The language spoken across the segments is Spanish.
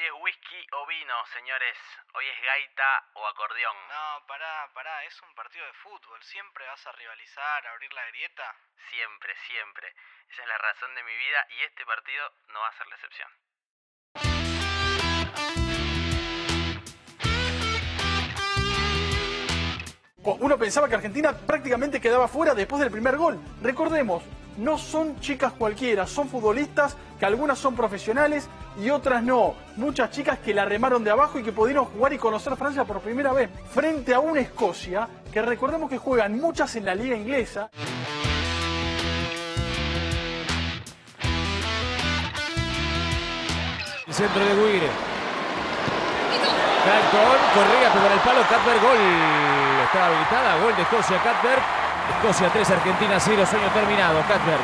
Hoy es whisky o vino, señores. Hoy es gaita o acordeón. No, pará, pará, es un partido de fútbol. ¿Siempre vas a rivalizar, a abrir la grieta? Siempre, siempre. Esa es la razón de mi vida y este partido no va a ser la excepción. Uno pensaba que Argentina prácticamente quedaba fuera después del primer gol. Recordemos, no son chicas cualquiera, son futbolistas que algunas son profesionales y otras no. Muchas chicas que la remaron de abajo y que pudieron jugar y conocer Francia por primera vez. Frente a una Escocia que recordemos que juegan muchas en la liga inglesa. El centro de Guire. Corría por el palo, Catberg, gol. Estaba habilitada, gol de Escocia, Catberg. Escocia 3, Argentina 0, sueño terminado, Catberg.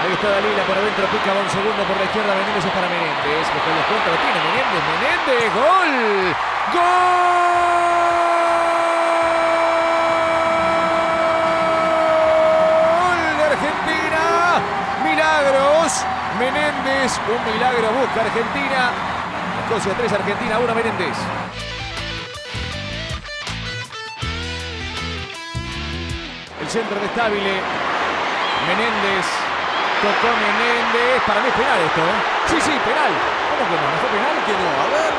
Ahí está Dalila por adentro, pica un segundo por la izquierda, Menéndez es para Menéndez. El descuento, lo tiene Menéndez, Menéndez, gol. ¡Gol! de Argentina. Milagros. Menéndez, un milagro busca Argentina. Escocia 3, Argentina 1, Menéndez. El centro de Estabile. Menéndez. Tocó Menéndez. Para mí es penal esto, ¿eh? Sí, sí, penal. ¿Cómo que no? ¿No fue penal? Que no. A ver.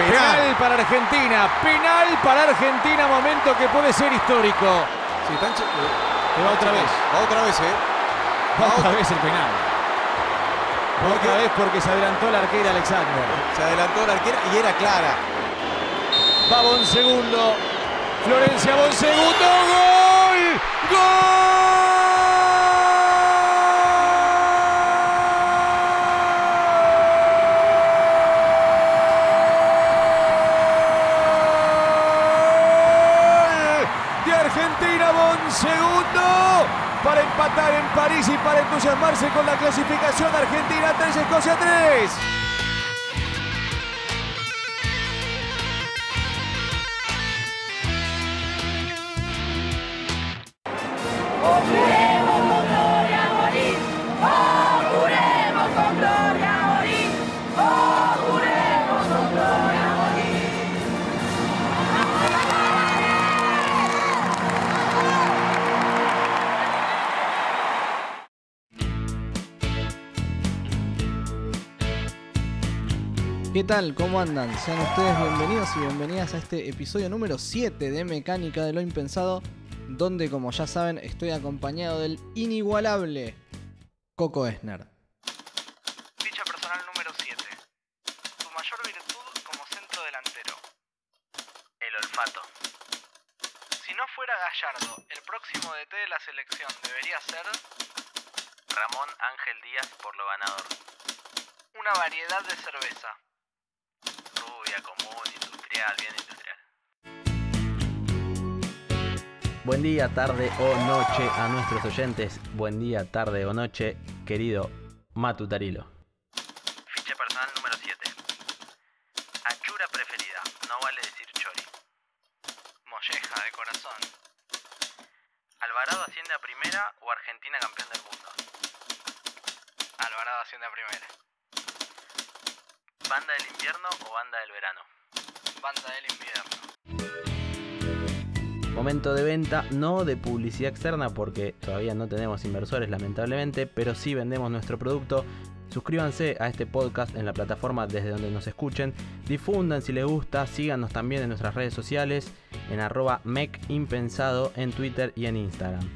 Penal para Argentina. Penal para Argentina. Momento que puede ser histórico. Sí, che- Que va otra vez. Va otra vez, ¿eh? Va otra vez el penal. Va Otra vez porque se adelantó la arquera Alexander. Se adelantó la arquera y era clara. Va Bonsegundo. Florencia Bonsegundo. ¡Gol! ¡Gol! De Argentina Bonsegundo. Para empatar en París y para entusiasmarse con la clasificación Argentina 3, Escocia 3. Tal? ¿Cómo andan? Sean ustedes bienvenidos y bienvenidas a este episodio número 7 de Mecánica de lo Impensado, donde como ya saben estoy acompañado del inigualable Coco Esner. Buen día, tarde o noche a nuestros oyentes. Buen día, tarde o noche, querido Matu Tarilo. Ficha personal número 7. Achura preferida. No vale decir chori. Molleja de corazón. ¿Alvarado asciende a primera o Argentina campeón del mundo? Alvarado hacienda primera. ¿Banda del invierno o banda del verano? Banda del invierno. De venta, no de publicidad externa porque todavía no tenemos inversores lamentablemente, pero sí vendemos nuestro producto. Suscríbanse a este podcast en la plataforma desde donde nos escuchen, difundan si les gusta, síganos también en nuestras redes sociales, en arroba mekimpensado en Twitter y en Instagram.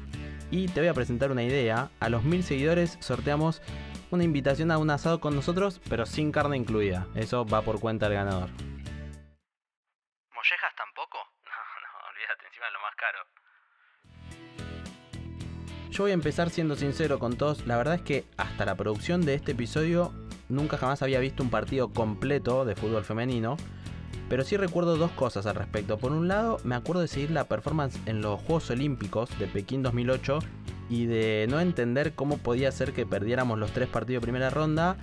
Y te voy a presentar una idea, a los mil seguidores sorteamos una invitación a un asado con nosotros, pero sin carne incluida, eso va por cuenta del ganador. Yo voy a empezar siendo sincero con todos. La verdad es que hasta la producción de este episodio nunca jamás había visto un partido completo de fútbol femenino. Pero sí recuerdo dos cosas al respecto. Por un lado, me acuerdo de seguir la performance en los Juegos Olímpicos de Pekín 2008 y de no entender cómo podía ser que perdiéramos los tres partidos de primera ronda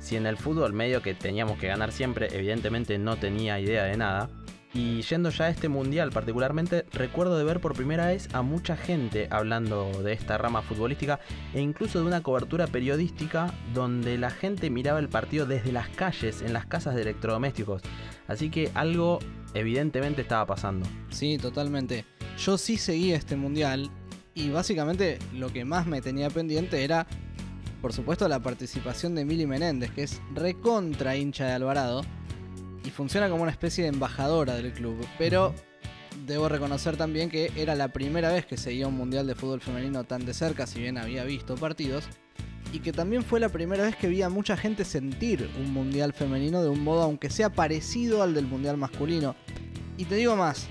si en el fútbol medio que teníamos que ganar siempre, evidentemente no tenía idea de nada. Y yendo ya a este mundial particularmente, recuerdo de ver por primera vez a mucha gente hablando de esta rama futbolística e incluso de una cobertura periodística donde la gente miraba el partido desde las calles, en las casas de electrodomésticos. Así que algo evidentemente estaba pasando. Sí, totalmente. Yo sí seguía este mundial y básicamente lo que más me tenía pendiente era, por supuesto, la participación de Mili Menéndez, que es recontra hincha de Alvarado y funciona como una especie de embajadora del club. Pero debo reconocer también que era la primera vez que seguía un mundial de fútbol femenino tan de cerca, si bien había visto partidos. Y que también fue la primera vez que vi a mucha gente sentir un mundial femenino de un modo aunque sea parecido al del mundial masculino. Y te digo más,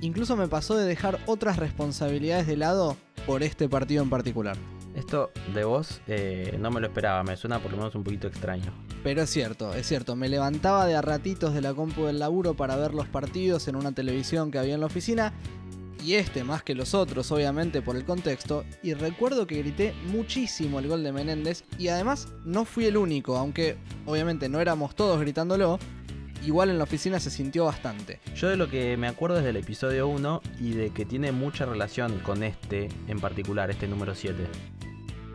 incluso me pasó de dejar otras responsabilidades de lado por este partido en particular. Esto de vos eh, no me lo esperaba, me suena por lo menos un poquito extraño. Pero es cierto, es cierto, me levantaba de a ratitos de la compu del laburo para ver los partidos en una televisión que había en la oficina, y este más que los otros obviamente por el contexto, y recuerdo que grité muchísimo el gol de Menéndez, y además no fui el único, aunque obviamente no éramos todos gritándolo, igual en la oficina se sintió bastante. Yo de lo que me acuerdo es del episodio 1 y de que tiene mucha relación con este en particular, este número 7.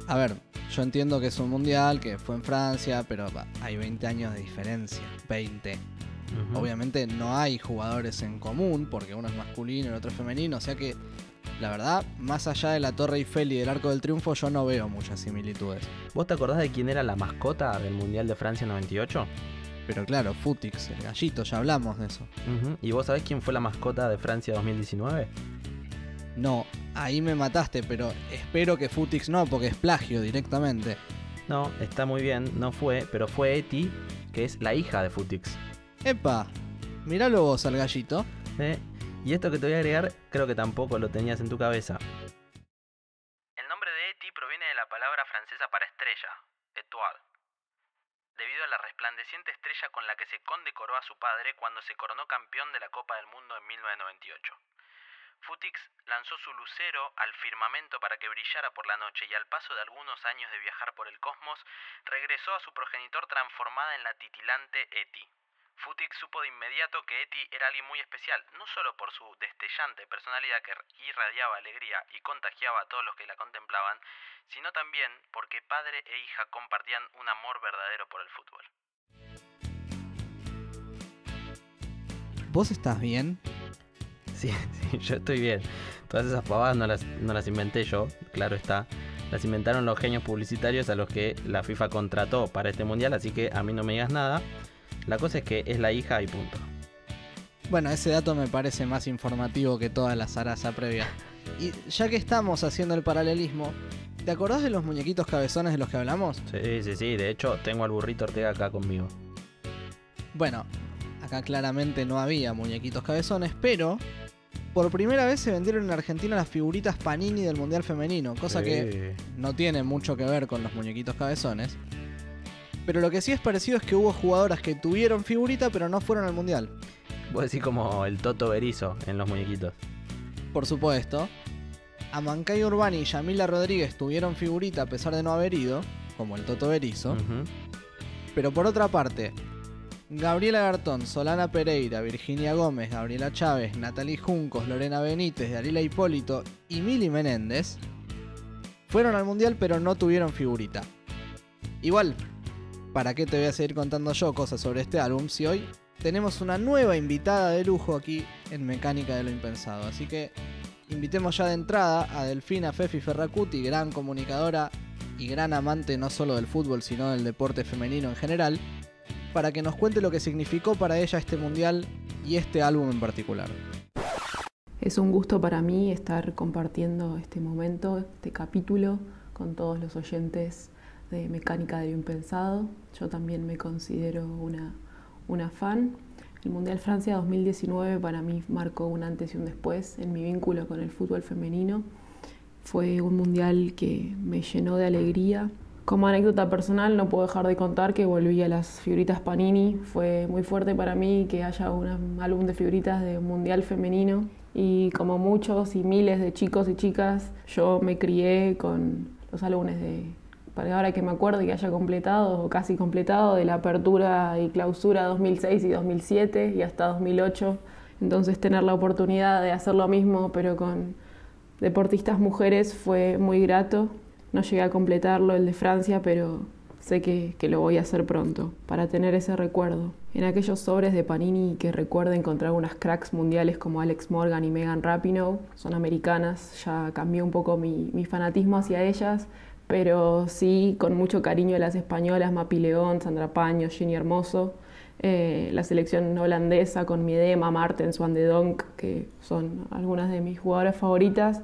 A ver, yo entiendo que es un mundial, que fue en Francia, pero hay 20 años de diferencia. 20. Ujú. Obviamente no hay jugadores en común, porque uno es masculino y el otro es femenino, o sea que la verdad, más allá de la Torre Eiffel y del Arco del Triunfo, yo no veo muchas similitudes. ¿Vos te acordás de quién era la mascota del Mundial de Francia 98? Pero claro, Futix, el gallito, ya hablamos de eso. ¿Y vos sabés quién fue la mascota de Francia 2019? No, ahí me mataste, pero espero que Futix no, porque es plagio directamente. No, está muy bien, no fue, pero fue Eti, que es la hija de Futix. Epa, míralo vos al gallito. ¿eh? Y esto que te voy a agregar, creo que tampoco lo tenías en tu cabeza. El nombre de Eti proviene de la palabra francesa para estrella, étoile, debido a la resplandeciente estrella con la que se condecoró a su padre cuando se coronó campeón de la Copa del Mundo en 1998. Futix lanzó su lucero al firmamento para que brillara por la noche y al paso de algunos años de viajar por el cosmos, regresó a su progenitor transformada en la titilante Eti. Futix supo de inmediato que Eti era alguien muy especial, no solo por su destellante personalidad que irradiaba alegría y contagiaba a todos los que la contemplaban, sino también porque padre e hija compartían un amor verdadero por el fútbol. ¿Vos estás bien? Sí, sí, yo estoy bien. Todas esas pavadas no las, no las inventé yo, claro está. Las inventaron los genios publicitarios a los que la FIFA contrató para este mundial, así que a mí no me digas nada. La cosa es que es la hija y punto. Bueno, ese dato me parece más informativo que toda la zaraza previa. Y ya que estamos haciendo el paralelismo, ¿te acordás de los muñequitos cabezones de los que hablamos? Sí, sí, sí. De hecho, tengo al burrito Ortega acá conmigo. Bueno, acá claramente no había muñequitos cabezones, pero por primera vez se vendieron en Argentina las figuritas Panini del Mundial Femenino, cosa que no tiene mucho que ver con los muñequitos cabezones. Pero lo que sí es parecido es que hubo jugadoras que tuvieron figurita pero no fueron al Mundial. Vos decís como el Toto Berizo en los muñequitos. Por supuesto. Amancay Urbani y Yamila Rodríguez tuvieron figurita a pesar de no haber ido, como el Toto Berizo. Pero por otra parte, Gabriela Gartón, Solana Pereira, Virginia Gómez, Gabriela Chávez, Natalie Juncos, Lorena Benítez, Dalila Hipólito y Mili Menéndez fueron al mundial pero no tuvieron figurita. Igual, ¿para qué te voy a seguir contando yo cosas sobre este álbum si hoy tenemos una nueva invitada de lujo aquí en Mecánica de lo Impensado? Así que invitemos ya de entrada a Delfina Fefi Ferracuti, gran comunicadora y gran amante no solo del fútbol sino del deporte femenino en general, para que nos cuente lo que significó para ella este mundial y este álbum en particular. Es un gusto para mí estar compartiendo este momento, este capítulo con todos los oyentes de Mecánica de lo Impensado. Yo también me considero una, una fan. El Mundial Francia 2019 para mí marcó un antes y un después en mi vínculo con el fútbol femenino. Fue un mundial que me llenó de alegría. Como anécdota personal no puedo dejar de contar que volví a las figuritas Panini. Fue muy fuerte para mí que haya un álbum de figuritas de un mundial femenino. Y como muchos y miles de chicos y chicas, yo me crié con los álbumes de para ahora que me acuerdo y que haya completado o casi completado de la apertura y clausura 2006 y 2007 y hasta 2008. Entonces tener la oportunidad de hacer lo mismo pero con deportistas mujeres fue muy grato. No llegué a completarlo el de Francia, pero sé que, que, lo voy a hacer pronto para tener ese recuerdo. En aquellos sobres de Panini que recuerdo encontrar unas cracks mundiales como Alex Morgan y Megan Rapinoe, son americanas, ya cambió un poco mi, mi fanatismo hacia ellas, pero sí con mucho cariño a las españolas, Mapi León, Sandra Paño, Jenny Hermoso, eh, la selección holandesa con Miedema, Martens, Van de Donk, que son algunas de mis jugadoras favoritas.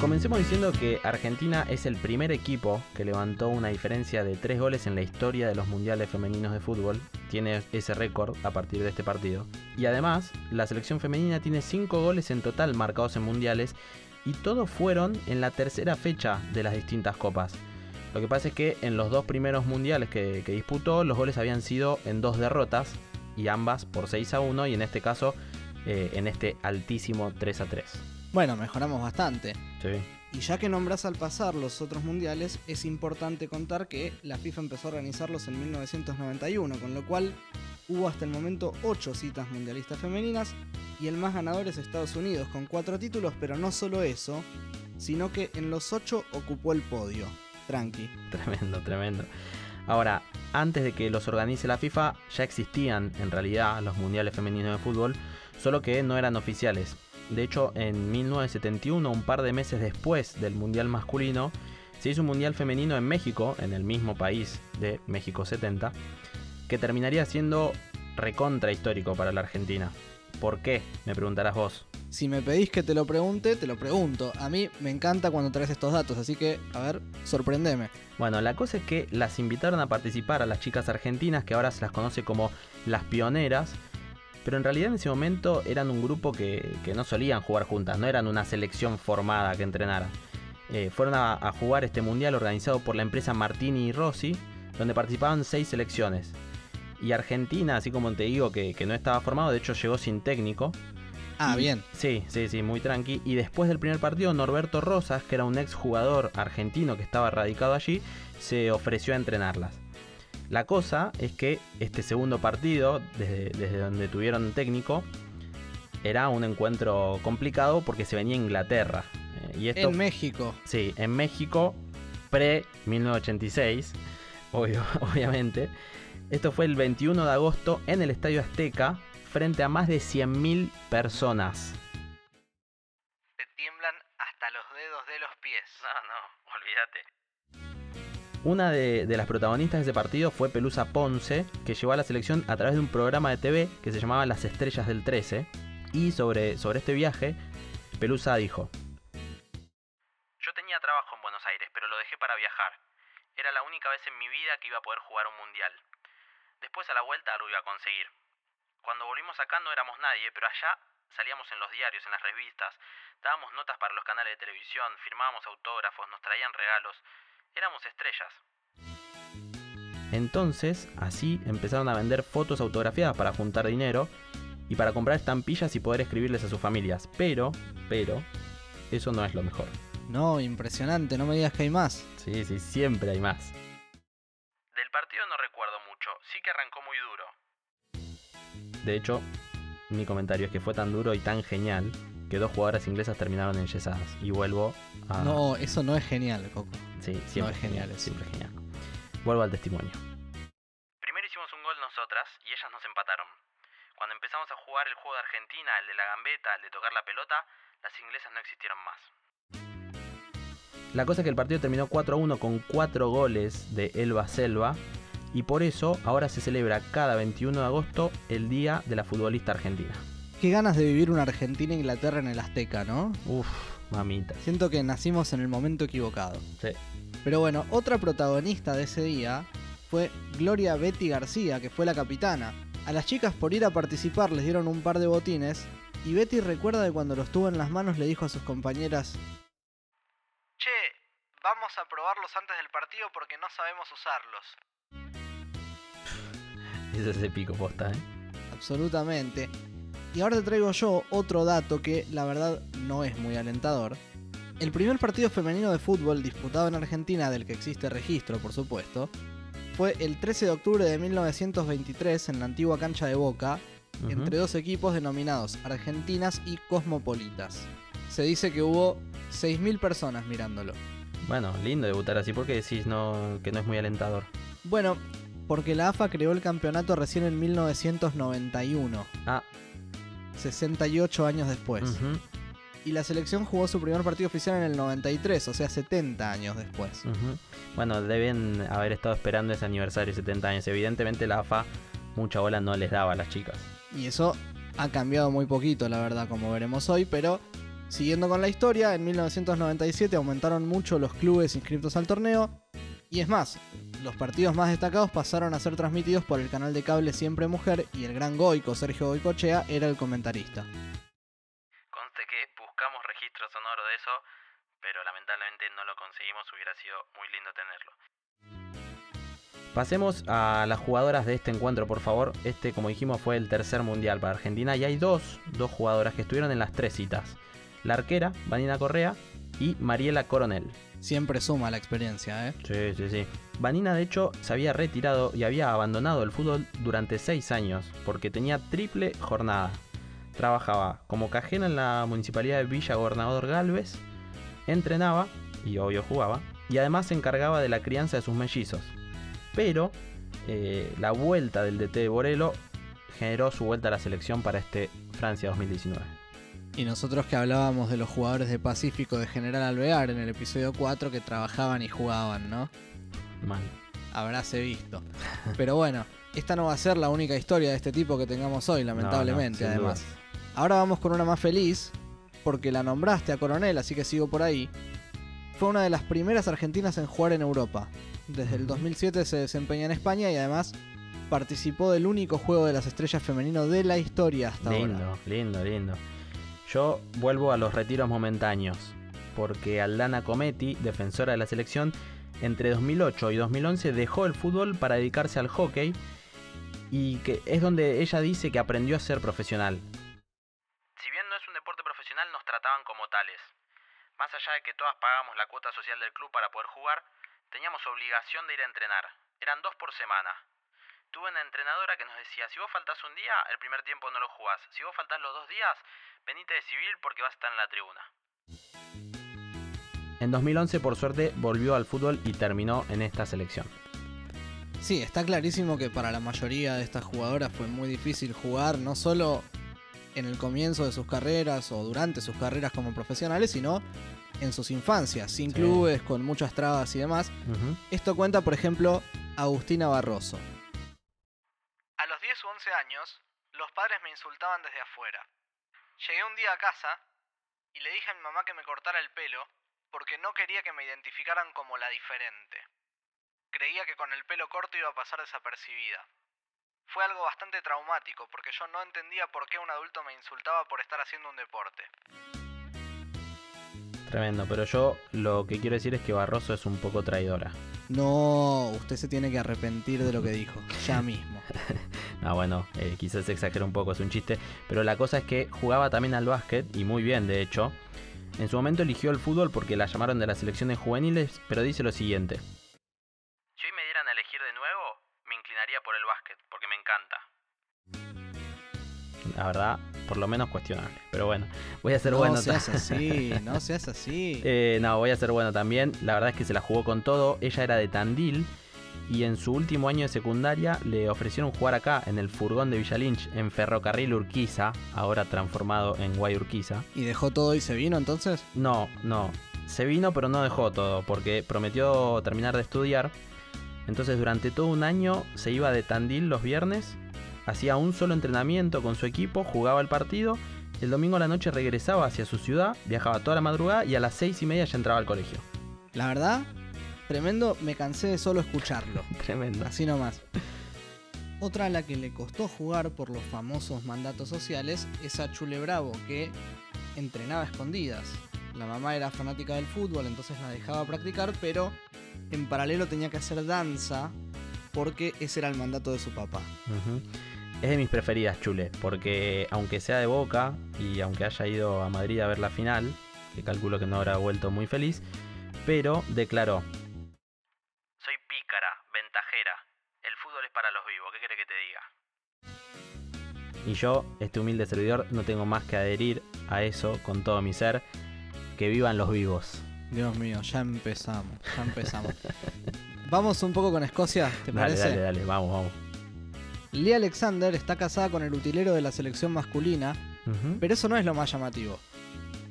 Comencemos diciendo que Argentina es el primer equipo que levantó una diferencia de 3 goles en la historia de los mundiales femeninos de fútbol. Tiene ese récord a partir de este partido. Y además, la selección femenina tiene 5 goles en total marcados en mundiales y todos fueron en la tercera fecha de las distintas copas. Lo que pasa es que en los dos primeros mundiales que, disputó, los goles habían sido en dos derrotas y ambas por 6 a 1 y en este caso eh, en este altísimo 3 a 3. Bueno, mejoramos bastante. Sí. Y ya que nombras al pasar los otros mundiales, es importante contar que la FIFA empezó a organizarlos en 1991, con lo cual hubo hasta el momento 8 citas mundialistas femeninas y el más ganador es Estados Unidos, con 4 títulos, pero no solo eso, sino que en los 8 ocupó el podio. Tranqui. Tremendo, tremendo. Ahora, antes de que los organice la FIFA, ya existían en realidad los mundiales femeninos de fútbol, solo que no eran oficiales. De hecho, en 1971, un par de meses después del Mundial masculino, se hizo un Mundial femenino en México, en el mismo país de México 70, que terminaría siendo recontra histórico para la Argentina. ¿Por qué? Me preguntarás vos. Si me pedís que te lo pregunte, te lo pregunto. A mí me encanta cuando traes estos datos, así que, a ver, sorprendeme. Bueno, la cosa es que las invitaron a participar a las chicas argentinas, que ahora se las conoce como las pioneras, pero en realidad en ese momento eran un grupo que, que no solían jugar juntas, no eran una selección formada que entrenara. Eh, fueron a, a, jugar este mundial organizado por la empresa Martini y Rossi, donde participaban seis selecciones. Y Argentina, así como te digo, que, que no estaba formado, de hecho llegó sin técnico. Ah, Y- bien. Sí, sí, sí, muy tranqui. Y después del primer partido, Norberto Rosas, que era un ex jugador argentino que estaba radicado allí, se ofreció a entrenarlas. La cosa es que este segundo partido, desde, desde donde tuvieron técnico, era un encuentro complicado porque se venía a Inglaterra. Eh, y esto En México. Sí, en México, pre-1986, obvio, obviamente. Esto fue el 21 de agosto en el Estadio Azteca, frente a más de 100.000 personas. Te tiemblan hasta los dedos de los pies. No, no, olvídate. Una de, las protagonistas de ese partido fue Pelusa Ponce, que llevó a la selección a través de un programa de TV que se llamaba Las Estrellas del 13. Y sobre, sobre este viaje, Pelusa dijo, Yo tenía trabajo en Buenos Aires, pero lo dejé para viajar. Era la única vez en mi vida que iba a poder jugar un mundial. Después a la vuelta lo iba a conseguir. Cuando volvimos acá no éramos nadie, pero allá salíamos en los diarios, en las revistas, dábamos notas para los canales de televisión, firmábamos autógrafos, nos traían regalos. Éramos estrellas. Entonces, así empezaron a vender fotos autografiadas para juntar dinero y para comprar estampillas y poder escribirles a sus familias. Pero, pero, eso no es lo mejor. No, impresionante, no me digas que hay más. Sí, sí, siempre hay más. Del partido no recuerdo mucho, sí que arrancó muy duro. De hecho, mi comentario es que fue tan duro y tan genial que dos jugadoras inglesas terminaron enyesadas. Y vuelvo a... No, eso no es genial, Coco. sí, siempre es genial genial, eso. siempre genial. Vuelvo al testimonio. Primero hicimos un gol nosotras y ellas nos empataron. Cuando empezamos a jugar el juego de Argentina, el de la gambeta, el de tocar la pelota, las inglesas no existieron más. La cosa es que el partido terminó 4 a 1 con 4 goles de Elba Selva. Y por eso ahora se celebra cada 21 de agosto el Día de la Futbolista Argentina. Qué ganas de vivir una Argentina-Inglaterra en el Azteca, ¿no? Uf, mamita. Siento que nacimos en el momento equivocado. Sí. Pero bueno, otra protagonista de ese día fue Gloria Betty García, que fue la capitana. A las chicas por ir a participar les dieron un par de botines y Betty recuerda que cuando los tuvo en las manos le dijo a sus compañeras, Che, vamos a probarlos antes del partido porque no sabemos usarlos. Ese es épico posta, ¿eh? absolutamente. Y ahora te traigo yo otro dato que la verdad no es muy alentador. El primer partido femenino de fútbol disputado en Argentina, del que existe registro por supuesto, fue el 13 de octubre de 1923 en la antigua cancha de Boca, entre dos equipos denominados Argentinas y Cosmopolitas. Se dice que hubo 6.000 personas mirándolo. Bueno, lindo debutar así. ¿Por qué decís no, que no es muy alentador? Bueno, porque la AFA creó el campeonato recién en 1991, Ah, 68 años después. Y la selección jugó su primer partido oficial en el 93, o sea, 70 años después. Bueno, deben haber estado esperando ese aniversario de 70 años. Evidentemente la AFA mucha bola no les daba a las chicas. Y eso ha cambiado muy poquito, la verdad, como veremos hoy, pero siguiendo con la historia, en 1997 aumentaron mucho los clubes inscritos al torneo. Y es más, los partidos más destacados pasaron a ser transmitidos por el canal de cable Siempre Mujer y el gran Goico, Sergio Goicochea, era el comentarista. Conste que buscamos registro sonoro de eso, pero lamentablemente no lo conseguimos, hubiera sido muy lindo tenerlo. Pasemos a las jugadoras de este encuentro, por favor. Este, como dijimos, fue el tercer mundial para Argentina y hay dos, dos jugadoras que estuvieron en las tres citas. La arquera, Vanina Correa, y Mariela Coronel. Siempre suma la experiencia, ¿eh? Sí, sí, sí. Vanina, de hecho, se había retirado y había abandonado el fútbol durante seis años porque tenía triple jornada. Trabajaba como cajera en la municipalidad de Villa Gobernador Galvez, entrenaba, y obvio jugaba, y además se encargaba de la crianza de sus mellizos. Pero eh, la vuelta del DT de Borelo generó su vuelta a la selección para este Francia 2019. Y nosotros que hablábamos de los jugadores de Pacífico de General Alvear en el episodio 4 que trabajaban y jugaban, ¿no? Mal. Habráse visto. Pero bueno, esta no va a ser la única historia de este tipo que tengamos hoy, lamentablemente, además. Ahora vamos con una más feliz, porque la nombraste a Coronel, así que sigo por ahí. Fue una de las primeras argentinas en jugar en Europa. Desde el 2007 se desempeña en España y además participó del único juego de las estrellas femenino de la historia hasta Lindo, ahora. lindo, lindo. Yo vuelvo a los retiros momentáneos, porque Aldana Cometti, defensora de la selección, entre 2008 y 2011 dejó el fútbol para dedicarse al hockey y que es donde ella dice que aprendió a ser profesional. Si bien no es un deporte profesional, nos trataban como tales. Más allá de que todas pagábamos la cuota social del club para poder jugar, teníamos obligación de ir a entrenar. Eran dos por semana. Tuve una entrenadora que nos decía, si vos faltás un día, el primer tiempo no lo jugás. Si vos faltás los dos días, venite de civil porque vas a estar en la tribuna. En 2011, por suerte, volvió al fútbol y terminó en esta selección. Sí, está clarísimo que para la mayoría de estas jugadoras fue muy difícil jugar, no solo en el comienzo de sus carreras o durante sus carreras como profesionales, sino en sus infancias, sin Sí. clubes, con muchas trabas y demás. Esto cuenta, por ejemplo, Agustina Barroso. A los 10 u 11 años, los padres me insultaban desde afuera. Llegué un día a casa y le dije a mi mamá que me cortara el pelo porque no quería que me identificaran como la diferente. Creía que con el pelo corto iba a pasar desapercibida. Fue algo bastante traumático porque yo no entendía por qué un adulto me insultaba por estar haciendo un deporte. Tremendo, pero yo lo que quiero decir es que Barroso es un poco traidora. No, usted se tiene que arrepentir de lo que dijo, ya mismo. Ah, bueno, eh, quizás exagera un poco, es un chiste. Pero la cosa es que jugaba también al básquet, y muy bien, de hecho. En su momento eligió el fútbol porque la llamaron de las selecciones juveniles, pero dice lo siguiente. La verdad, por lo menos cuestionable. Pero bueno, voy a ser no bueno. seas así, no seas así. Eh, no, voy a ser bueno también. La verdad es que se la jugó con todo. Ella era de Tandil. Y en su último año de secundaria le ofrecieron jugar acá, en el furgón de Villa Lynch, en Ferrocarril Urquiza, ahora transformado en Guay Urquiza. ¿Y dejó todo y se vino entonces? No, no. Se vino pero no dejó todo, porque prometió terminar de estudiar. Entonces durante todo un año se iba de Tandil los viernes, hacía un solo entrenamiento con su equipo, jugaba el partido, el domingo a la noche regresaba hacia su ciudad, viajaba toda la madrugada y a las seis y media ya entraba al colegio. La verdad, tremendo, me cansé de solo escucharlo. Tremendo. Así nomás. Otra a la que le costó jugar por los famosos mandatos sociales es a Chule Bravo, que entrenaba a escondidas. La mamá era fanática del fútbol, entonces la dejaba practicar, pero en paralelo tenía que hacer danza porque ese era el mandato de su papá. Es de mis preferidas, Chule, porque aunque sea de Boca y aunque haya ido a Madrid a ver la final, que calculo que no habrá vuelto muy feliz, pero declaró, Soy pícara, ventajera. El fútbol es para los vivos, ¿qué querés que te diga? y yo, este humilde servidor, no tengo más que adherir a eso con todo mi ser, que vivan los vivos. Dios mío, ya empezamos, ya empezamos. Vamos un poco con Escocia, ¿te Dale, parece? dale, dale, vamos, vamos. Lee Alexander está casada con el utilero de la selección masculina, pero eso no es lo más llamativo.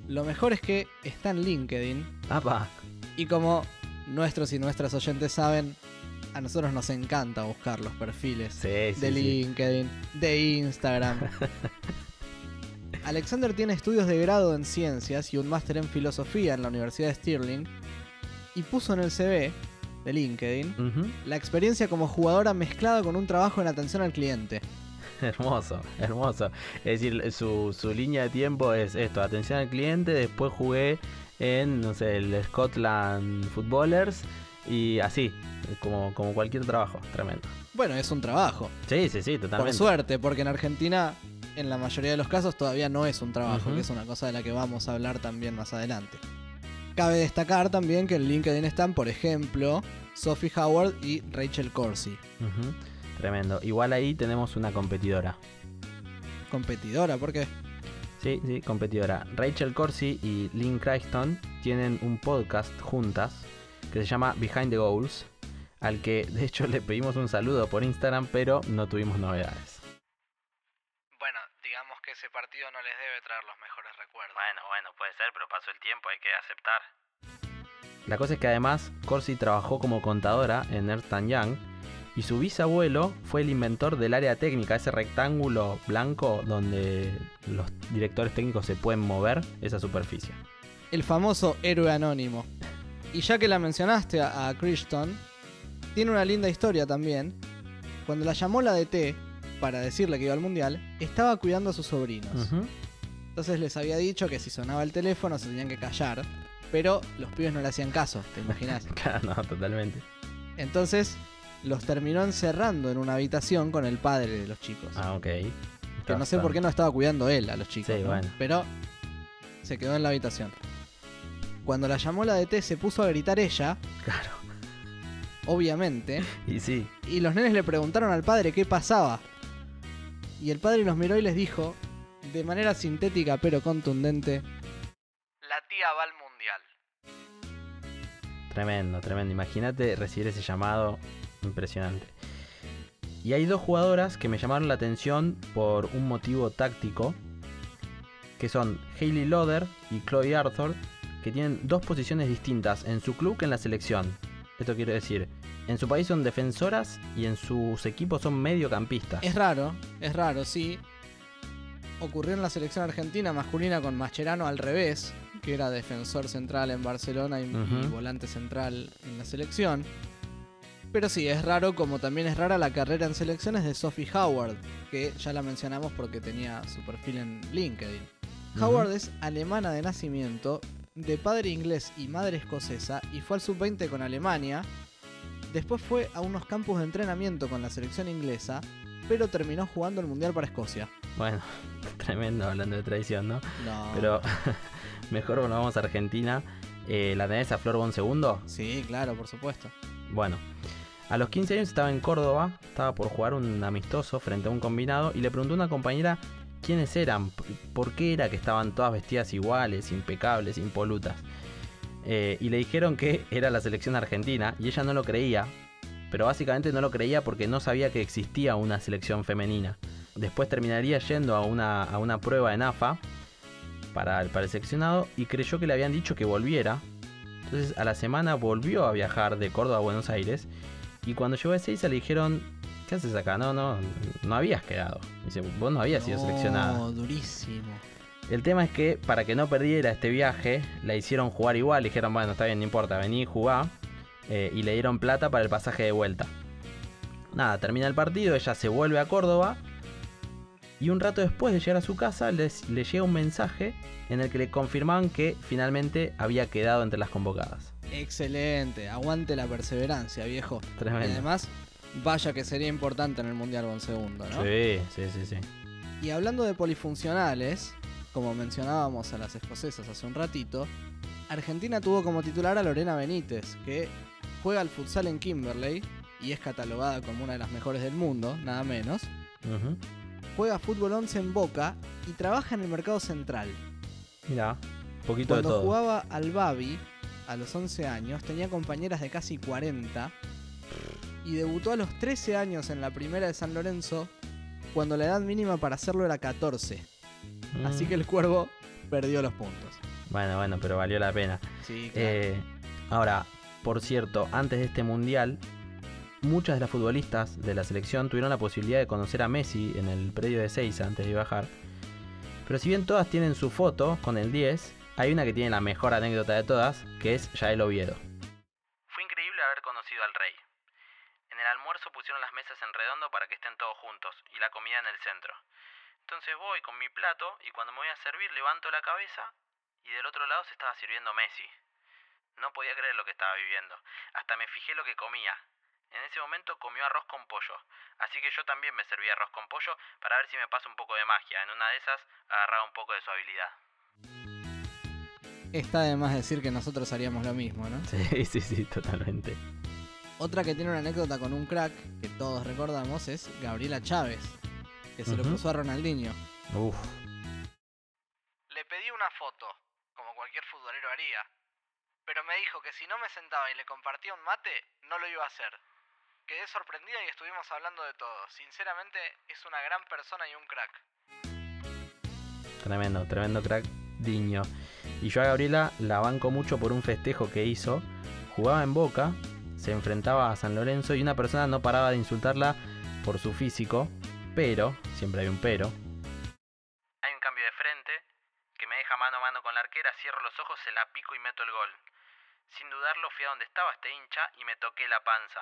Lo mejor es que está en LinkedIn Apa, y como nuestros y nuestras oyentes saben, a nosotros nos encanta buscar los perfiles sí, de sí. LinkedIn, de Instagram. Alexander tiene estudios de grado en ciencias y un máster en filosofía en la Universidad de Stirling y puso en el CV de LinkedIn la experiencia como jugadora mezclada con un trabajo en atención al cliente. Hermoso, hermoso. Es decir, su, su línea de tiempo es esto, atención al cliente, después jugué en, no sé, el Scotland Footballers y así, como, como cualquier trabajo, tremendo. Bueno, es un trabajo. Sí, sí, sí, Por totalmente. suerte, porque en Argentina, en la mayoría de los casos, todavía no es un trabajo, que es una cosa de la que vamos a hablar también más adelante. Cabe destacar también que en LinkedIn están, por ejemplo, Sophie Howard y Rachel Corsi. Tremendo. Igual ahí tenemos una competidora. Competidora, ¿por qué? Sí, sí, competidora. Rachel Corsi y Lynn Crichton tienen un podcast juntas que se llama Behind the Goals, al que de hecho le pedimos un saludo por Instagram, pero no tuvimos novedades. Bueno, digamos que ese partido no les debe traer los mejores Bueno, bueno, puede ser, pero pasó el tiempo, hay que aceptar. La cosa es que además Corsi trabajó como contadora en Ernst Young y su bisabuelo fue el inventor del área técnica, ese rectángulo blanco donde los directores técnicos se pueden mover esa superficie. El famoso héroe anónimo. Y ya que la mencionaste a, Crichton, tiene una linda historia también. Cuando la llamó la DT para decirle que iba al mundial, estaba cuidando a sus sobrinos. Entonces les había dicho que si sonaba el teléfono se tenían que callar. Pero los pibes no le hacían caso, ¿te imaginas? Claro, no, totalmente. Entonces los terminó encerrando en una habitación con el padre de los chicos. Ah, ok. que no sé por qué no estaba cuidando él a los chicos. Sí, ¿no? bueno. Pero se quedó en la habitación. Cuando la llamó la DT se puso a gritar ella, Claro. obviamente, Y sí, y los nenes le preguntaron al padre qué pasaba. Y el padre los miró y les dijo, de manera sintética pero contundente, La tía va al mundial. Tremendo, tremendo. Imagínate recibir ese llamado. Impresionante. Y hay dos jugadoras que me llamaron la atención por un motivo táctico. Que son Hailey Loder y Chloe Arthur. Que tienen dos posiciones distintas en su club que en la selección. Esto quiere decir, en su país son defensoras y en sus equipos son mediocampistas. es raro, es raro, sí. Ocurrió en la selección argentina masculina con Mascherano al revés, que era defensor central en Barcelona y, volante central en la selección. Pero sí, es raro como también es rara la carrera en selecciones de Sophie Howard, que ya la mencionamos porque tenía su perfil en LinkedIn. Howard es alemana de nacimiento, de padre inglés y madre escocesa, y fue al sub-20 con Alemania. Después fue a unos campos de entrenamiento con la selección inglesa, pero terminó jugando el Mundial para Escocia. Bueno, tremendo hablando de tradición, ¿no? No. Pero mejor bueno, vamos a Argentina. Eh, ¿La tenés a Flor Bon segundo? Sí, claro, por supuesto. Bueno, a los 15 años estaba en Córdoba, estaba por jugar un amistoso frente a un combinado y le preguntó a una compañera quiénes eran, por qué era que estaban todas vestidas iguales, impecables, impolutas. Eh, y le dijeron que era la selección argentina y ella no lo creía, pero básicamente no lo creía porque no sabía que existía una selección femenina. Después terminaría yendo a una, a una prueba en AFA para, el- para el seleccionado y creyó que le habían dicho que volviera. Entonces a la semana volvió a viajar de Córdoba a Buenos Aires y cuando llegó a Ezeiza le dijeron, ¿qué haces acá? No, no, no habías quedado. Dice, vos no habías sido seleccionada. No, durísimo. El tema es que para que no perdiera este viaje, la hicieron jugar igual. Le dijeron, bueno, está bien, no importa, vení, jugá. eh, y le dieron plata para el pasaje de vuelta. Nada, termina el partido, ella se vuelve a Córdoba. Y un rato después de llegar a su casa, les, le llega un mensaje en el que le confirmaban que finalmente había quedado entre las convocadas. Excelente, aguante la perseverancia, viejo. Y Tremendo. además, Vaya que sería importante en el Mundial con segundo, ¿no? Sí, sí, sí, sí. Y hablando de polifuncionales, como mencionábamos a las escocesas hace un ratito, Argentina tuvo como titular a Lorena Benítez, que juega al futsal en Kimberley y es catalogada como una de las mejores del mundo, nada menos. Juega fútbol 11 en Boca y trabaja en el mercado central. Mirá, poquito de Cuando todo. jugaba al Babi, a los 11 años, tenía compañeras de casi 40 y debutó a los 13 años en la primera de San Lorenzo, cuando la edad mínima para hacerlo era 14. Mm. Así que el cuervo perdió los puntos. Bueno, bueno, pero valió la pena. Sí, Eh, ahora, por cierto, antes de este mundial, muchas de las futbolistas de la selección tuvieron la posibilidad de conocer a Messi en el predio de Seiza antes de bajar. Pero si bien todas tienen su foto con el 10, hay una que tiene la mejor anécdota de todas, que es Yael Oviedo. Fue increíble haber conocido al rey. En el almuerzo pusieron las mesas en redondo para que estén todos juntos y la comida en el centro. Entonces voy con mi plato y cuando me voy a servir levanto la cabeza y del otro lado se estaba sirviendo Messi. No podía creer lo que estaba viviendo. Hasta me fijé lo que comía. En ese momento comió arroz con pollo, así que yo también me serví arroz con pollo para ver si me pasa un poco de magia. En una de esas agarraba un poco de su habilidad. Está de más decir que nosotros haríamos lo mismo, ¿no? Sí, sí, sí, totalmente. Otra que tiene una anécdota con un crack que todos recordamos es Gabriela Chávez, que se lo cruzó a Ronaldinho. Uf, Le pedí una foto, como cualquier futbolero haría, pero me dijo que si no me sentaba y le compartía un mate, no lo iba a hacer. Quedé sorprendida y estuvimos hablando de todo. Sinceramente, es una gran persona y un crack. tremendo, tremendo crack, Diño. Y yo a Gabriela la banco mucho por un festejo que hizo. Jugaba en Boca, se enfrentaba a San Lorenzo y una persona no paraba de insultarla por su físico, pero, siempre hay un pero, Hay un cambio de frente que me deja mano a mano con la arquera, cierro los ojos, se la pico y meto el gol. Sin dudarlo fui a donde estaba este hincha y me toqué la panza.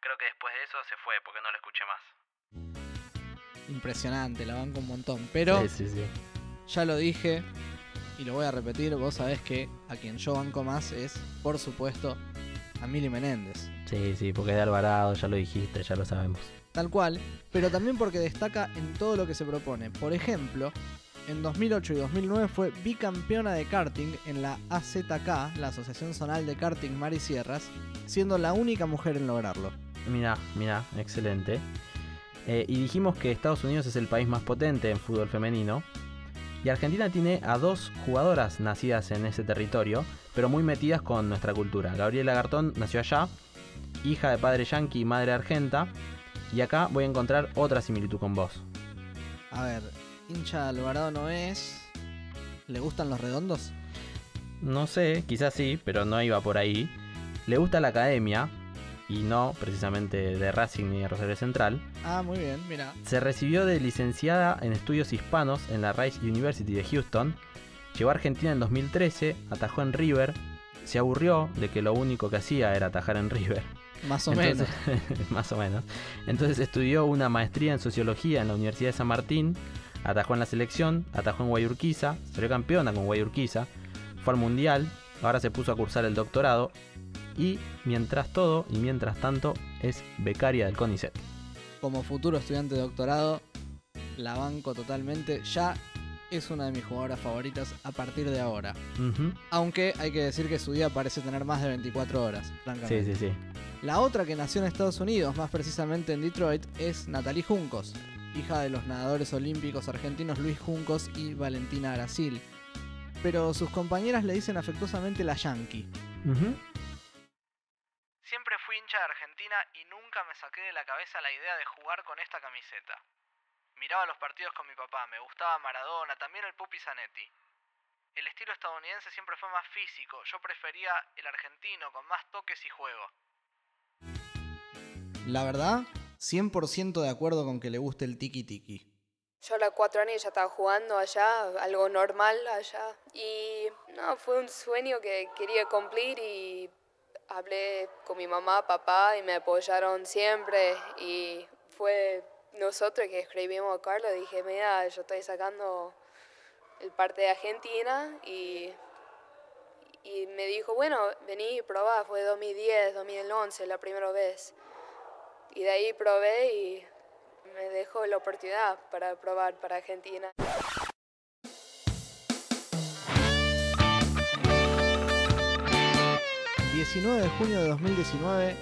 Creo que después de eso se fue porque no lo escuché más. Impresionante, la banco un montón. Pero Sí, sí, sí. ya lo dije y lo voy a repetir, vos sabés que a quien yo banco más es, por supuesto, a Mili Menéndez. Sí, sí, porque es de Alvarado, ya lo dijiste, ya lo sabemos. Tal cual, pero también porque destaca en todo lo que se propone. Por ejemplo, en 2008 y 2009 fue bicampeona de karting en la AZK, la Asociación Zonal de Karting Mar y Sierras, siendo la única mujer en lograrlo. Mira, mira, excelente. Eh, y dijimos que Estados Unidos es el país más potente en fútbol femenino. Y Argentina tiene a dos jugadoras nacidas en ese territorio, pero muy metidas con nuestra cultura. Gabriela Gartón nació allá, hija de padre yanqui y madre argenta. Y acá voy a encontrar otra similitud con vos. A ver, hincha Alvarado no es. ¿Le gustan los redondos? No sé, quizás sí, pero no iba por ahí. Le gusta la academia, y no precisamente de Racing ni de Rosario Central. Ah, muy bien, mira. Se recibió de licenciada en estudios hispanos en la Rice University de Houston. Llegó a Argentina en 2013, atajó en River. Se aburrió de que lo único que hacía era atajar en River. Más o Entonces- menos. más o menos. Entonces estudió una maestría en sociología en la Universidad de San Martín. Atajó en la selección, atajó en Guayurquiza, salió campeona con Guayurquiza. Fue al mundial, ahora se puso a cursar el doctorado. Y mientras todo y mientras tanto es becaria del CONICET. Como futuro estudiante de doctorado, la banco totalmente. Ya es una de mis jugadoras favoritas a partir de ahora. Aunque hay que decir que su día parece tener más de 24 horas, Sí, francamente. sí, sí. La otra que nació en Estados Unidos, más precisamente en Detroit, es Natalie Juncos, hija de los nadadores olímpicos argentinos Luis Juncos y Valentina Arasil. Pero sus compañeras le dicen afectuosamente la Yankee. Fui hincha de Argentina y nunca me saqué de la cabeza la idea de jugar con esta camiseta. Miraba los partidos con mi papá, me gustaba Maradona, también el Pupi Zanetti. El estilo estadounidense siempre fue más físico, yo prefería el argentino con más toques y juego. La verdad, 100% de acuerdo con que le guste el tiki tiki. Yo a los cuatro años ya estaba jugando allá, algo normal allá. Y no, fue un sueño que quería cumplir y hablé con mi mamá, papá y me apoyaron siempre. Y fue nosotros que escribimos a Carlos, dije, mira, yo estoy sacando el parte de Argentina y, y me dijo, bueno, vení y probá, fue 2010, 2011 la primera vez. y de ahí probé y me dejó la oportunidad para probar para Argentina. ...19 de junio de 2019...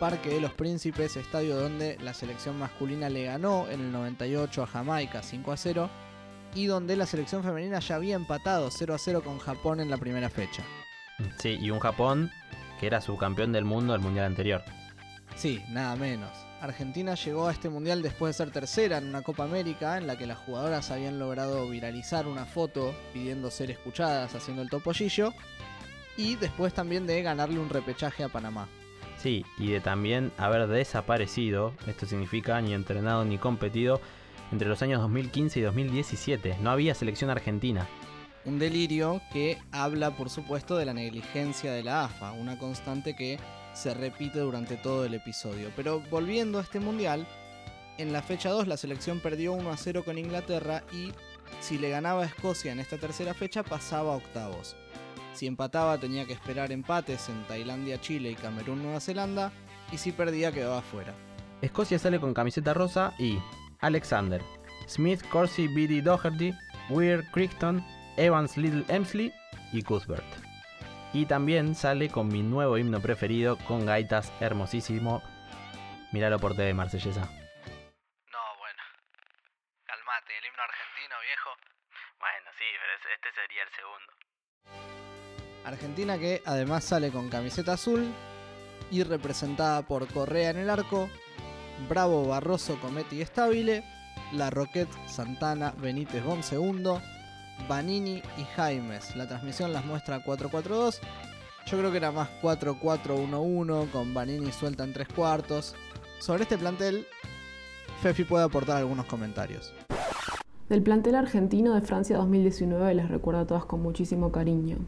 Parque de los Príncipes, estadio donde la selección masculina le ganó en el 98 a Jamaica 5 a 0 y donde la selección femenina ya había empatado 0 a 0 con Japón en la primera fecha. Sí, y un Japón que era subcampeón del mundo del mundial anterior. Sí, nada menos. Argentina llegó a este mundial después de ser tercera en una Copa América en la que las jugadoras habían logrado viralizar una foto pidiendo ser escuchadas haciendo el topollillo y después también de ganarle un repechaje a Panamá. Sí, y de también haber desaparecido, esto significa ni entrenado ni competido, entre los años 2015 y 2017. No había selección argentina. Un delirio que habla, por supuesto, de la negligencia de la AFA, una constante que se repite durante todo el episodio. Pero volviendo a este mundial, en la fecha 2 la selección perdió 1 a 0 con Inglaterra y si le ganaba a Escocia en esta tercera fecha pasaba a octavos. Si empataba tenía que esperar empates en Tailandia, Chile y Camerún, Nueva Zelanda, y si perdía quedaba fuera. Escocia sale con camiseta rosa y Alexander, Smith, Corsi, Beatty, Doherty, Weir, Crichton, Evans, Little Emsley y Cuthbert. Y también sale con mi nuevo himno preferido con gaitas hermosísimo. Míralo por TV, Marsellesa. No, bueno. Calmate, el himno argentino, viejo. Bueno, sí, pero este sería el segundo. Argentina que además sale con camiseta azul y representada por Correa en el arco, Bravo, Barroso, Cometti y Estabile, La Roquette, Santana, Benítez, Bon segundo, Vanini y Jaimes. La transmisión las muestra 4-4-2. Yo creo que era más 4-4-1-1 con Vanini suelta en tres cuartos. Sobre este plantel, Fefi puede aportar algunos comentarios. Del plantel argentino de Francia 2019 les recuerdo a todas con muchísimo cariño.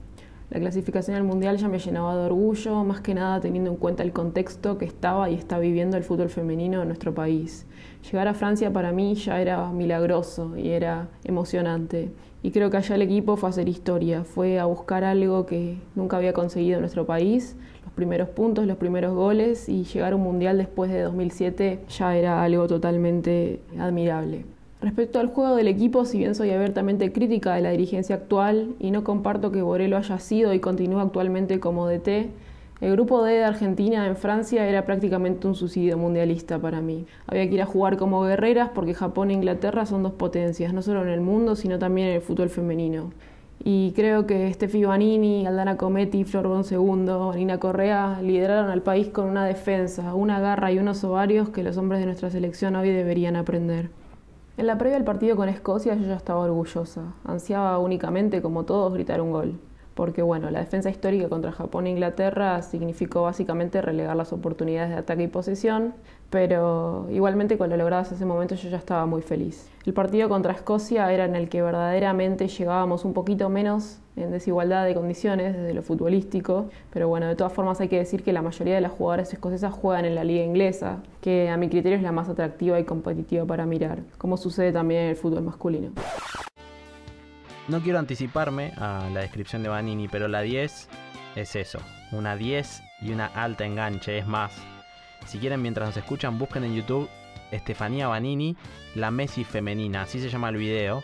La clasificación al Mundial ya me llenaba de orgullo, más que nada teniendo en cuenta el contexto que estaba y está viviendo el fútbol femenino en nuestro país. Llegar a Francia para mí ya era milagroso y era emocionante. Y creo que allá el equipo fue a hacer historia, fue a buscar algo que nunca había conseguido nuestro país, los primeros puntos, los primeros goles y llegar a un Mundial después de 2007 ya era algo totalmente admirable. Respecto al juego del equipo, si bien soy abiertamente crítica de la dirigencia actual y no comparto que Borelo haya sido y continúa actualmente como DT, el grupo D de Argentina en Francia era prácticamente un suicidio mundialista para mí. Había que ir a jugar como guerreras porque Japón e Inglaterra son dos potencias, no solo en el mundo, sino también en el fútbol femenino. Y creo que Steffi Banini, Aldana Cometti, Flor Bon Segundo, Nina Correa lideraron al país con una defensa, una garra y unos ovarios que los hombres de nuestra selección hoy deberían aprender. En la previa del partido con Escocia yo ya estaba orgullosa. Ansiaba únicamente, como todos, gritar un gol. Porque bueno, la defensa histórica contra Japón e Inglaterra significó básicamente relegar las oportunidades de ataque y posesión, pero igualmente con lo logrado hasta ese momento yo ya estaba muy feliz. El partido contra Escocia era en el que verdaderamente llegábamos un poquito menos en desigualdad de condiciones desde lo futbolístico, pero bueno, de todas formas hay que decir que la mayoría de las jugadoras escocesas juegan en la liga inglesa, que a mi criterio es la más atractiva y competitiva para mirar, como sucede también en el fútbol masculino. No quiero anticiparme a la descripción de Vanini, pero la 10 es eso, una 10 y una alta enganche, es más. Si quieren, mientras nos escuchan, busquen en YouTube Estefanía Vanini, la Messi femenina, así se llama el video,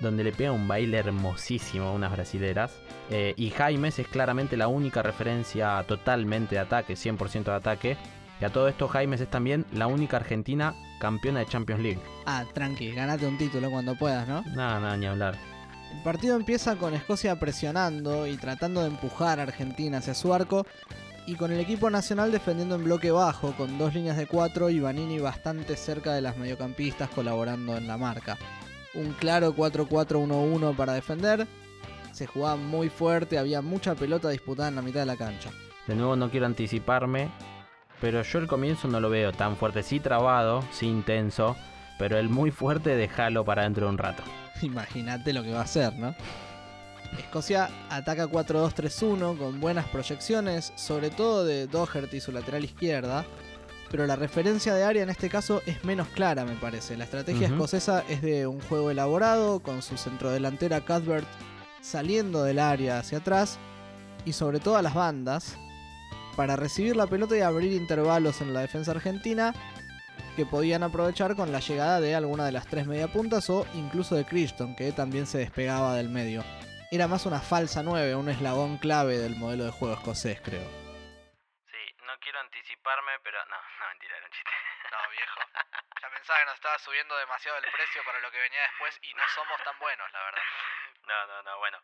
donde le pega un baile hermosísimo a unas brasileras. Eh, y Jaimes es claramente la única referencia totalmente de ataque, 100% de ataque. Y a todo esto, Jaimes es también la única argentina campeona de Champions League. Ah, tranqui, ganate un título cuando puedas, ¿no? Nada, nada, ni hablar. El partido empieza con Escocia presionando y tratando de empujar a Argentina hacia su arco y con el equipo nacional defendiendo en bloque bajo con dos líneas de cuatro y Vanini bastante cerca de las mediocampistas colaborando en la marca. Un claro 4-4-1-1 para defender, se jugaba muy fuerte, había mucha pelota disputada en la mitad de la cancha. De nuevo no quiero anticiparme, pero yo el comienzo no lo veo tan fuerte, sí trabado, sí intenso, pero el muy fuerte déjalo para dentro de un rato. Imagínate lo que va a hacer, ¿no? Escocia ataca 4-2-3-1 con buenas proyecciones, sobre todo de Doherty, su lateral izquierda, pero la referencia de área en este caso es menos clara, me parece. La estrategia escocesa es de un juego elaborado, con su centrodelantera Cuthbert saliendo del área hacia atrás y sobre todo a las bandas, para recibir la pelota y abrir intervalos en la defensa argentina que podían aprovechar con la llegada de alguna de las tres mediapuntas o incluso de Crichton, que también se despegaba del medio. Era más una falsa 9, un eslabón clave del modelo de juego escocés, creo. Sí, no quiero anticiparme, pero no, no mentira, era un chiste. No, viejo. Ya pensaba que nos estaba subiendo demasiado el precio para lo que venía después y no somos tan buenos, la verdad. No, no, no, bueno.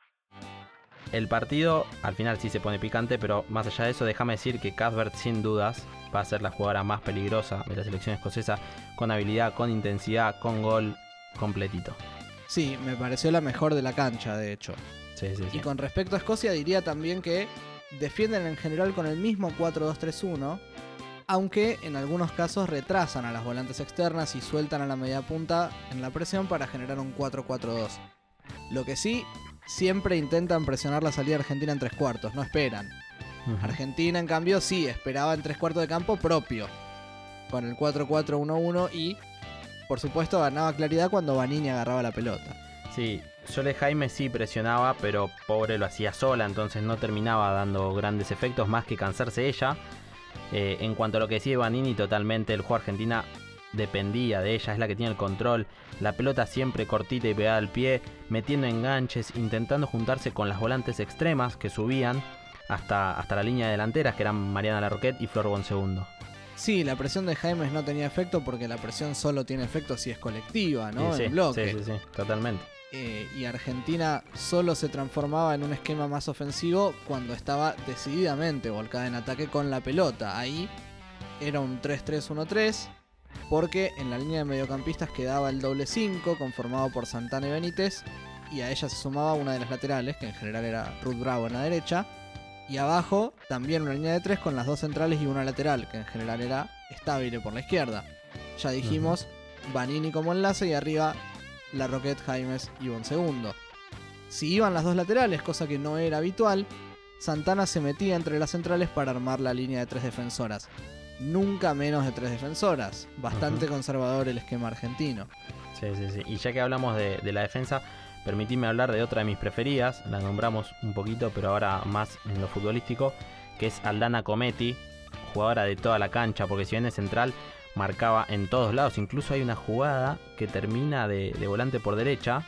El partido al final sí se pone picante, pero más allá de eso, déjame decir que Cuthbert sin dudas va a ser la jugadora más peligrosa de la selección escocesa, con habilidad, con intensidad, con gol completito. Sí, me pareció la mejor de la cancha, de hecho. Sí, sí, sí. Y con respecto a Escocia, diría también que defienden en general con el mismo 4-2-3-1, aunque en algunos casos retrasan a las volantes externas y sueltan a la media punta en la presión para generar un 4-4-2. Lo que sí, siempre intentan presionar la salida argentina en tres cuartos, no esperan. Argentina, en cambio, sí, esperaba en tres cuartos de campo propio, con el 4-4-1-1 y, por supuesto, ganaba claridad cuando Vanini agarraba la pelota. Sí, Sole Jaime sí presionaba, pero pobre lo hacía sola, entonces no terminaba dando grandes efectos más que cansarse ella. Eh, en cuanto a lo que decía Vanini, totalmente el juego argentina dependía de ella, es la que tiene el control. La pelota siempre cortita y pegada al pie, metiendo enganches, intentando juntarse con las volantes extremas que subían hasta, hasta la línea de delanteras, que eran Mariana Larroquette y Flor Bonsegundo. Sí, la presión de Jaimes no tenía efecto porque la presión solo tiene efecto si es colectiva, ¿no? Sí, en bloque. sí, sí, sí, totalmente. Eh, y Argentina solo se transformaba en un esquema más ofensivo cuando estaba decididamente volcada en ataque con la pelota. Ahí era un 3-3-1-3 porque en la línea de mediocampistas quedaba el doble 5 conformado por Santana y Benítez y a ella se sumaba una de las laterales, que en general era Ruth Bravo en la derecha. Y abajo también una línea de 3 con las dos centrales y una lateral, que en general era estable por la izquierda. Ya dijimos, Vanini como enlace y arriba la Roquette, Jaimes y un segundo. Si iban las dos laterales, cosa que no era habitual, Santana se metía entre las centrales para armar la línea de tres defensoras. Nunca menos de tres defensoras. Bastante conservador el esquema argentino. Sí, sí, sí. Y ya que hablamos de, de la defensa, permitidme hablar de otra de mis preferidas. La nombramos un poquito, pero ahora más en lo futbolístico, que es Aldana Cometi, jugadora de toda la cancha, porque si bien es central, marcaba en todos lados. Incluso hay una jugada que termina de, de volante por derecha.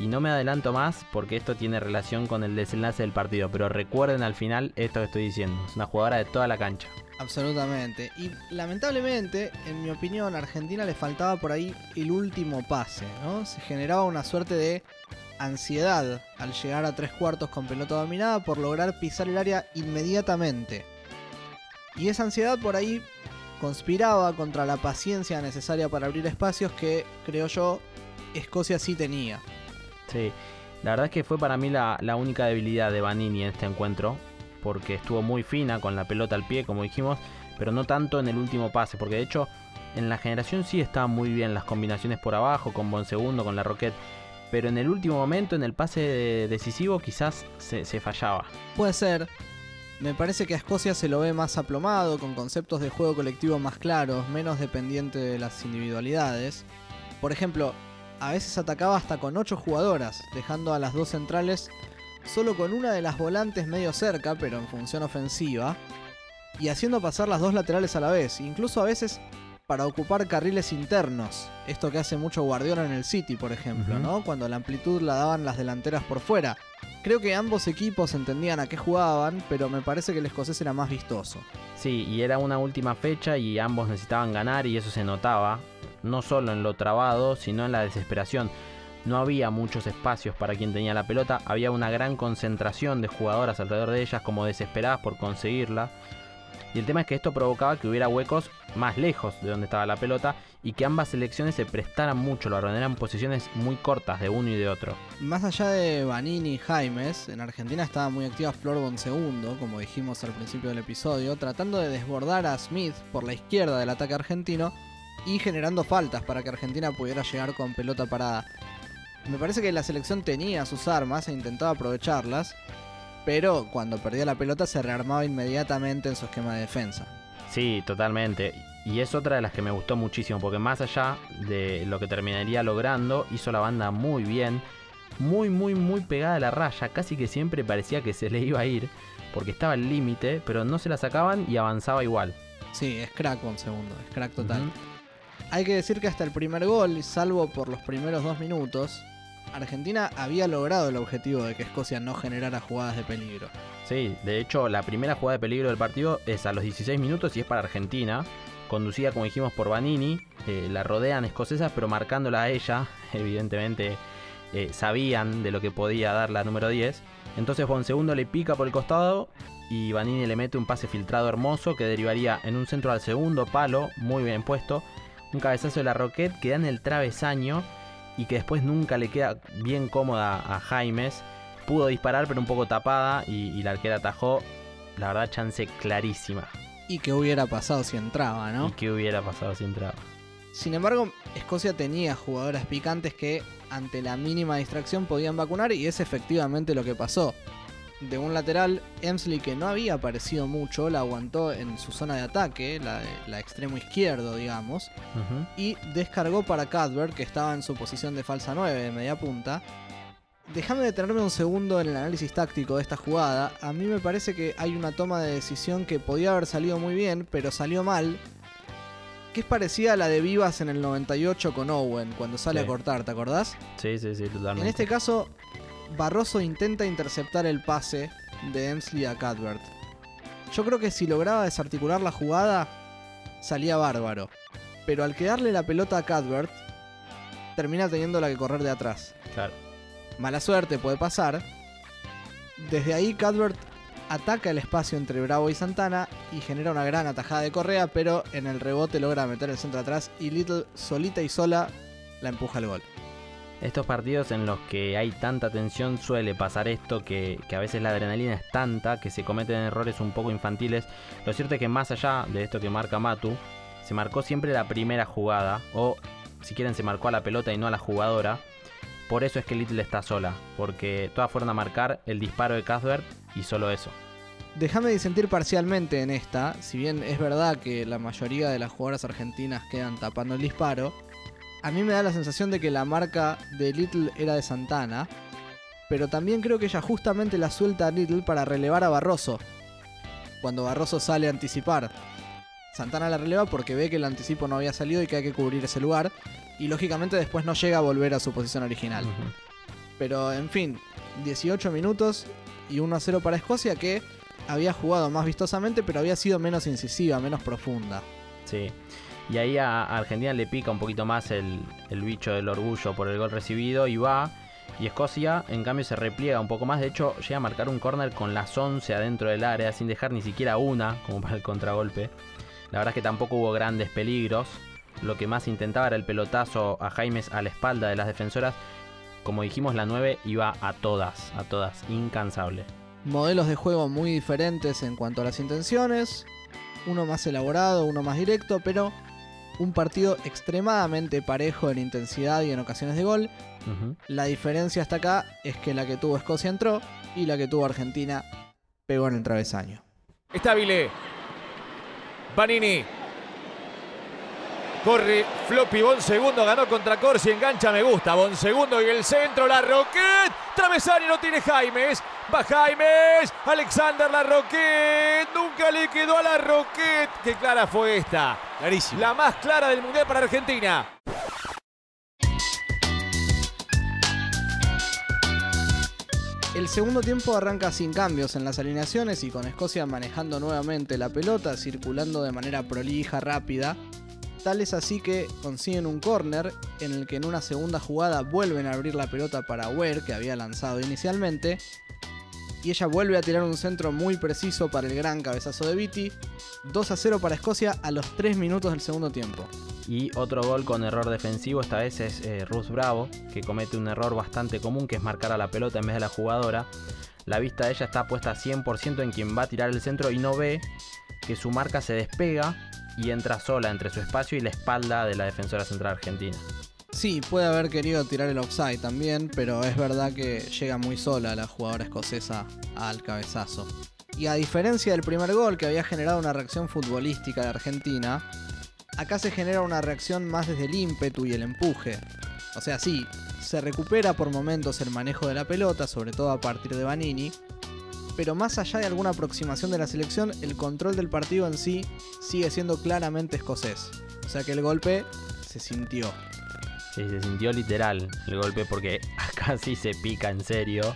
Y no me adelanto más porque esto tiene relación con el desenlace del partido. Pero recuerden al final esto que estoy diciendo. Es una jugadora de toda la cancha. Absolutamente. Y lamentablemente, en mi opinión, a Argentina le faltaba por ahí el último pase, ¿no? Se generaba una suerte de ansiedad al llegar a tres cuartos con pelota dominada por lograr pisar el área inmediatamente. Y esa ansiedad por ahí conspiraba contra la paciencia necesaria para abrir espacios que, creo yo, Escocia sí tenía. Sí, la verdad es que fue para mí la, única debilidad de Vanini en este encuentro, porque estuvo muy fina con la pelota al pie, como dijimos, pero no tanto en el último pase, porque de hecho en la generación sí estaban muy bien las combinaciones por abajo, con Bonsegundo, con la Roquette, pero en el último momento, en el pase decisivo, quizás se, se fallaba. Puede ser. Me parece que a Escocia se lo ve más aplomado, con conceptos de juego colectivo más claros, menos dependiente de las individualidades. Por ejemplo, a veces atacaba hasta con 8 jugadoras, dejando a las dos centrales solo con una de las volantes medio cerca, pero en función ofensiva, y haciendo pasar las dos laterales a la vez, incluso a veces para ocupar carriles internos, esto que hace mucho Guardiola en el City, por ejemplo. ¿no? Cuando la amplitud la daban las delanteras por fuera. Creo que ambos equipos entendían a qué jugaban, pero me parece que el escocés era más vistoso. Sí, y era una última fecha y ambos necesitaban ganar y eso se notaba, no solo en lo trabado, sino en la desesperación. No había muchos espacios para quien tenía la pelota, había una gran concentración de jugadoras alrededor de ellas como desesperadas por conseguirla. Y el tema es que esto provocaba que hubiera huecos más lejos de donde estaba la pelota y que ambas selecciones se prestaran mucho, lo eran posiciones muy cortas de uno y de otro. Más allá de Vanini y Jaimes, en Argentina estaba muy activa Flor Bonsegundo, como dijimos al principio del episodio, tratando de desbordar a Smith por la izquierda del ataque argentino y generando faltas para que Argentina pudiera llegar con pelota parada. Me parece que la selección tenía sus armas e intentaba aprovecharlas, pero cuando perdía la pelota se rearmaba inmediatamente en su esquema de defensa. Sí, totalmente. Y es otra de las que me gustó muchísimo, porque más allá de lo que terminaría logrando, hizo la banda muy bien, muy, muy, muy pegada a la raya, casi que siempre parecía que se le iba a ir, porque estaba al límite, pero no se la sacaban y avanzaba igual. Sí, es crack Bonsegundo, es crack total. Hay que decir que hasta el primer gol, salvo por los primeros dos minutos, Argentina había logrado el objetivo de que Escocia no generara jugadas de peligro. Sí, de hecho, la primera jugada de peligro del partido es a los 16 minutos y es para Argentina, conducida como dijimos por Vanini. Eh, la rodean escocesas, pero marcándola a ella, evidentemente eh, sabían de lo que podía dar la número 10. Entonces Juan Segundo le pica por el costado y Vanini le mete un pase filtrado hermoso que derivaría en un centro al segundo palo, muy bien puesto. Un cabezazo de la Roquette que da en el travesaño y que después nunca le queda bien cómoda a Jaimes. Pudo disparar pero un poco tapada y, y la arquera atajó. La verdad, chance clarísima. Y qué hubiera pasado si entraba, ¿no? ¿Y qué hubiera pasado si entraba? Sin embargo, Escocia tenía jugadoras picantes que ante la mínima distracción podían vacunar y es efectivamente lo que pasó. De un lateral, Emsley, que no había aparecido mucho, la aguantó en su zona de ataque, la, la extremo izquierdo, digamos, y descargó para Cadbert, que estaba en su posición de falsa 9, de media punta. Déjame detenerme un segundo en el análisis táctico de esta jugada. A mí me parece que hay una toma de decisión que podía haber salido muy bien, pero salió mal. Que es parecida a la de Vivas en el 98 con Owen, cuando sale Sí. a cortar, ¿te acordás? Sí, sí, sí, totalmente. En este caso, Barroso intenta interceptar el pase de Emsley a Cadbert. Yo creo que si lograba desarticular la jugada, salía bárbaro. Pero al quedarle la pelota a Cadbert, termina teniendo la que correr de atrás. Claro. Mala suerte, puede pasar. Desde ahí Cadbert ataca el espacio entre Bravo y Santana y genera una gran atajada de Correa, pero en el rebote logra meter el centro atrás y Little solita y sola la empuja al gol. Estos partidos en los que hay tanta tensión suele pasar esto, que, a veces la adrenalina es tanta que se cometen errores un poco infantiles. Lo cierto es que más allá de esto que marca Matu, se marcó siempre la primera jugada, o si quieren se marcó a la pelota y no a la jugadora. Por eso es que Little está sola, porque todas fueron a marcar el disparo de Cuthbert y solo eso. Déjame disentir parcialmente en esta, si bien es verdad que la mayoría de las jugadoras argentinas quedan tapando el disparo, a mí me da la sensación de que la marca de Little era de Santana, pero también creo que ella justamente la suelta a Little para relevar a Barroso, cuando Barroso sale a anticipar. Santana la releva porque ve que el anticipo no había salido y que hay que cubrir ese lugar, y lógicamente después no llega a volver a su posición original. Pero en fin, 18 minutos y 1 a 0 para Escocia que había jugado más vistosamente, pero había sido menos incisiva, menos profunda. Sí. Y ahí a Argentina le pica un poquito más el, el bicho del orgullo por el gol recibido y va. Y Escocia, en cambio, se repliega un poco más. De hecho, llega a marcar un córner con las 11 adentro del área, sin dejar ni siquiera una, como para el contragolpe. La verdad es que tampoco hubo grandes peligros. Lo que más intentaba era el pelotazo a Jaimes a la espalda de las defensoras. Como dijimos, la 9 iba a todas, a todas, incansable. Modelos de juego muy diferentes en cuanto a las intenciones. Uno más elaborado, uno más directo, pero un partido extremadamente parejo en intensidad y en ocasiones de gol. La diferencia hasta acá es que la que tuvo Escocia entró y la que tuvo Argentina pegó en el travesaño. Estabile. Vanini. Corre Floppy Bon segundo, ganó contra Corsi, engancha, me gusta. Bon segundo y el centro, la Roquette. Travesaño no tiene Jaimes. Va Jaimes. Alexander la Roquette. Nunca le quedó a la Roquette. Qué clara fue esta. Clarísimo. La más clara del Mundial para Argentina. El segundo tiempo arranca sin cambios en las alineaciones y con Escocia manejando nuevamente la pelota, circulando de manera prolija, rápida. Tal es así que consiguen un córner en el que en una segunda jugada vuelven a abrir la pelota para Ware, que había lanzado inicialmente. Y ella vuelve a tirar un centro muy preciso para el gran cabezazo de Viti. 2 a 0 para Escocia a los 3 minutos del segundo tiempo. Y otro gol con error defensivo, esta vez es eh, Bravo, que comete un error bastante común, que es marcar a la pelota en vez de la jugadora. La vista de ella está puesta 100% en quien va a tirar el centro y no ve que su marca se despega y entra sola entre su espacio y la espalda de la defensora central argentina. Sí, puede haber querido tirar el offside también, pero es verdad que llega muy sola la jugadora escocesa al cabezazo. Y a diferencia del primer gol que había generado una reacción futbolística de Argentina, acá se genera una reacción más desde el ímpetu y el empuje. O sea, sí, se recupera por momentos el manejo de la pelota, sobre todo a partir de Vanini, pero más allá de alguna aproximación de la selección, el control del partido en sí sigue siendo claramente escocés. O sea que el golpe se sintió. Sí, se sintió literal el golpe porque acá sí se pica en serio.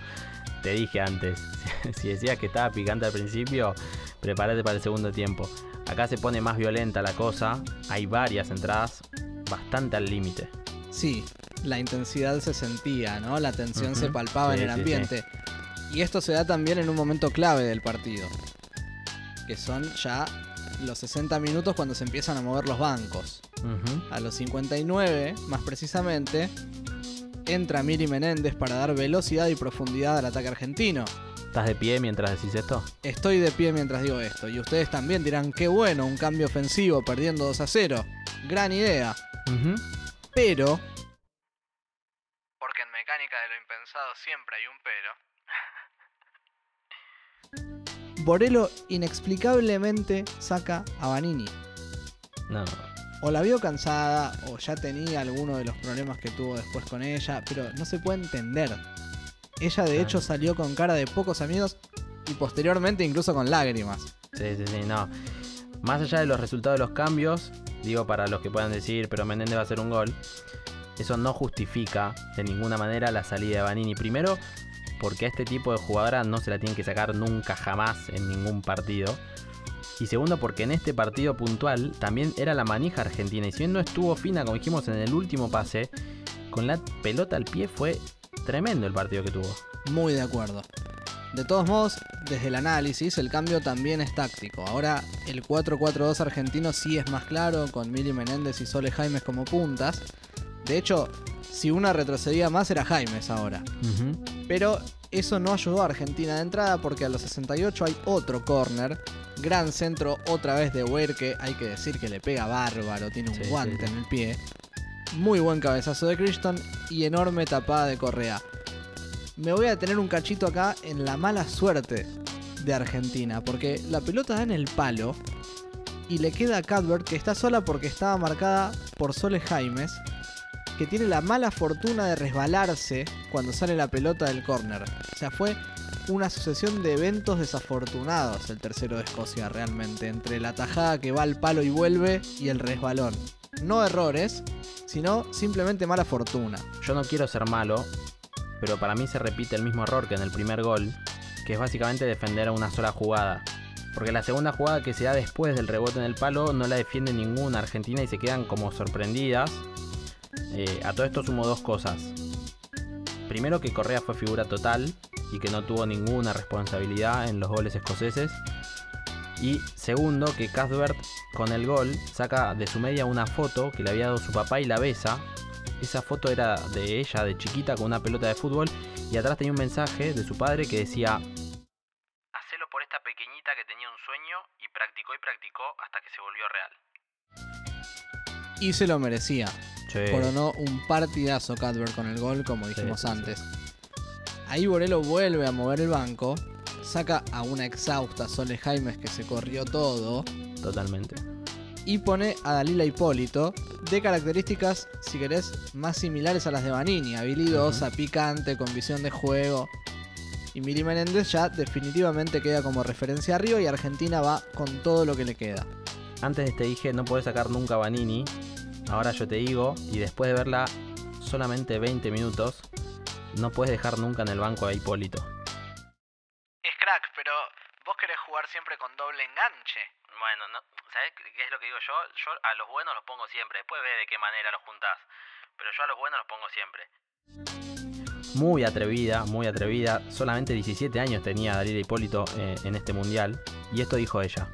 Te dije antes, si decías que estaba picante al principio, prepárate para el segundo tiempo. Acá se pone más violenta la cosa, hay varias entradas bastante al límite. Sí, la intensidad se sentía, ¿no? La tensión se palpaba Sí, en el sí, ambiente. Y esto se da también en un momento clave del partido, que son ya los 60 minutos cuando se empiezan a mover los bancos. A los 59, más precisamente, entra Miri Menéndez para dar velocidad y profundidad al ataque argentino. ¿Estás de pie mientras decís esto? Estoy de pie mientras digo esto, y ustedes también dirán, qué bueno, un cambio ofensivo perdiendo 2 a 0. Gran idea. Pero Porque en mecánica de lo impensado siempre hay un pero. Borello inexplicablemente saca a Vanini. No, O la vio cansada, o ya tenía alguno de los problemas que tuvo después con ella, pero no se puede entender. Ella de hecho salió con cara de pocos amigos y posteriormente incluso con lágrimas. Sí, sí, sí, no. Más allá de los resultados de los cambios, digo para los que puedan decir, pero Menéndez va a hacer un gol, eso no justifica de ninguna manera la salida de Vanini. Primero, porque a este tipo de jugadora no se la tienen que sacar nunca jamás en ningún partido. Y segundo, porque en este partido puntual también era la manija argentina. Y si bien no estuvo fina, como dijimos en el último pase, con la pelota al pie fue tremendo el partido que tuvo. Muy de acuerdo. De todos modos, desde el análisis, el cambio también es táctico. Ahora el 4-4-2 argentino sí es más claro, con Mili Menéndez y Sole Jaimes como puntas. De hecho, si una retrocedía más era Jaimes ahora. Pero eso no ayudó a Argentina de entrada porque a los 68 hay otro corner. Gran centro otra vez de Weir que hay que decir que le pega bárbaro, tiene un sí, guante sí. en el pie. Muy buen cabezazo de Crichton y enorme tapada de Correa. Me voy a tener un cachito acá en la mala suerte de Argentina porque la pelota da en el palo y le queda a Cadbert que está sola porque estaba marcada por Sole Jaimes que tiene la mala fortuna de resbalarse cuando sale la pelota del córner. O sea, fue una sucesión de eventos desafortunados el tercero de Escocia realmente, entre la tajada que va al palo y vuelve y el resbalón. No errores, sino simplemente mala fortuna. Yo no quiero ser malo, pero para mí se repite el mismo error que en el primer gol, que es básicamente defender a una sola jugada. Porque la segunda jugada que se da después del rebote en el palo no la defiende ninguna Argentina y se quedan como sorprendidas. Eh, a todo esto sumo dos cosas. Primero que Correa fue figura total y que no tuvo ninguna responsabilidad en los goles escoceses. Y segundo que Cuthbert con el gol saca de su media una foto que le había dado su papá y la besa. Esa foto era de ella de chiquita con una pelota de fútbol y atrás tenía un mensaje de su padre que decía Hacelo por esta pequeñita que tenía un sueño y practicó y practicó hasta que se volvió real. Y se lo merecía. "Che, Coronó un partidazo Cadbert con el gol, como dijimos sí, antes. Ahí Borello vuelve a mover el banco, saca a una exhausta Sole Jaimes que se corrió todo totalmente. y pone a Dalila Hipólito de características, si querés, más similares a las de Vanini, habilidosa, picante, con visión de juego. Y Miri Menéndez ya definitivamente queda como referencia arriba y Argentina va con todo lo que le queda. Antes te dije no podés sacar nunca a Vanini. Ahora yo te digo, y después de verla solamente 20 minutos, no puedes dejar nunca en el banco a Hipólito. Es crack, pero vos querés jugar siempre con doble enganche. Bueno, no, ¿sabes qué es lo que digo yo? Yo a los buenos los pongo siempre. Después ve de qué manera los juntás. Pero yo a los buenos los pongo siempre. Muy atrevida, muy atrevida. Solamente 17 años tenía Dalila Hipólito eh, en este mundial. Y esto dijo ella.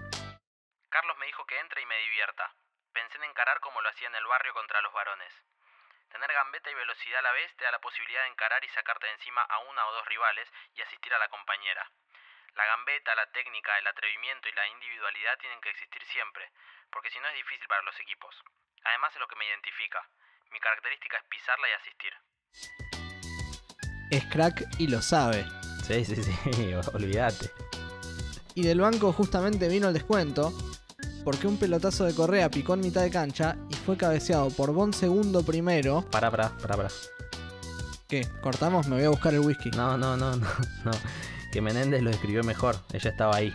Carlos me dijo que entre y me divierta. Pensé en encarar como lo hacía en el barrio contra los varones. Tener gambeta y velocidad a la vez te da la posibilidad de encarar y sacarte de encima a una o dos rivales y asistir a la compañera. La gambeta, la técnica, el atrevimiento y la individualidad tienen que existir siempre, porque si no es difícil para los equipos. Además es lo que me identifica. Mi característica es pisarla y asistir. Es crack y lo sabe. Sí, sí, sí, olvídate. Y del banco justamente vino el descuento, porque un pelotazo de Correa picó en mitad de cancha y fue cabeceado por Bon segundo primero. Pará, pará, pará, pará. ¿Qué? ¿Cortamos? Me voy a buscar el whisky. No, no, no, no, no. Que Menéndez lo escribió mejor. Ella estaba ahí.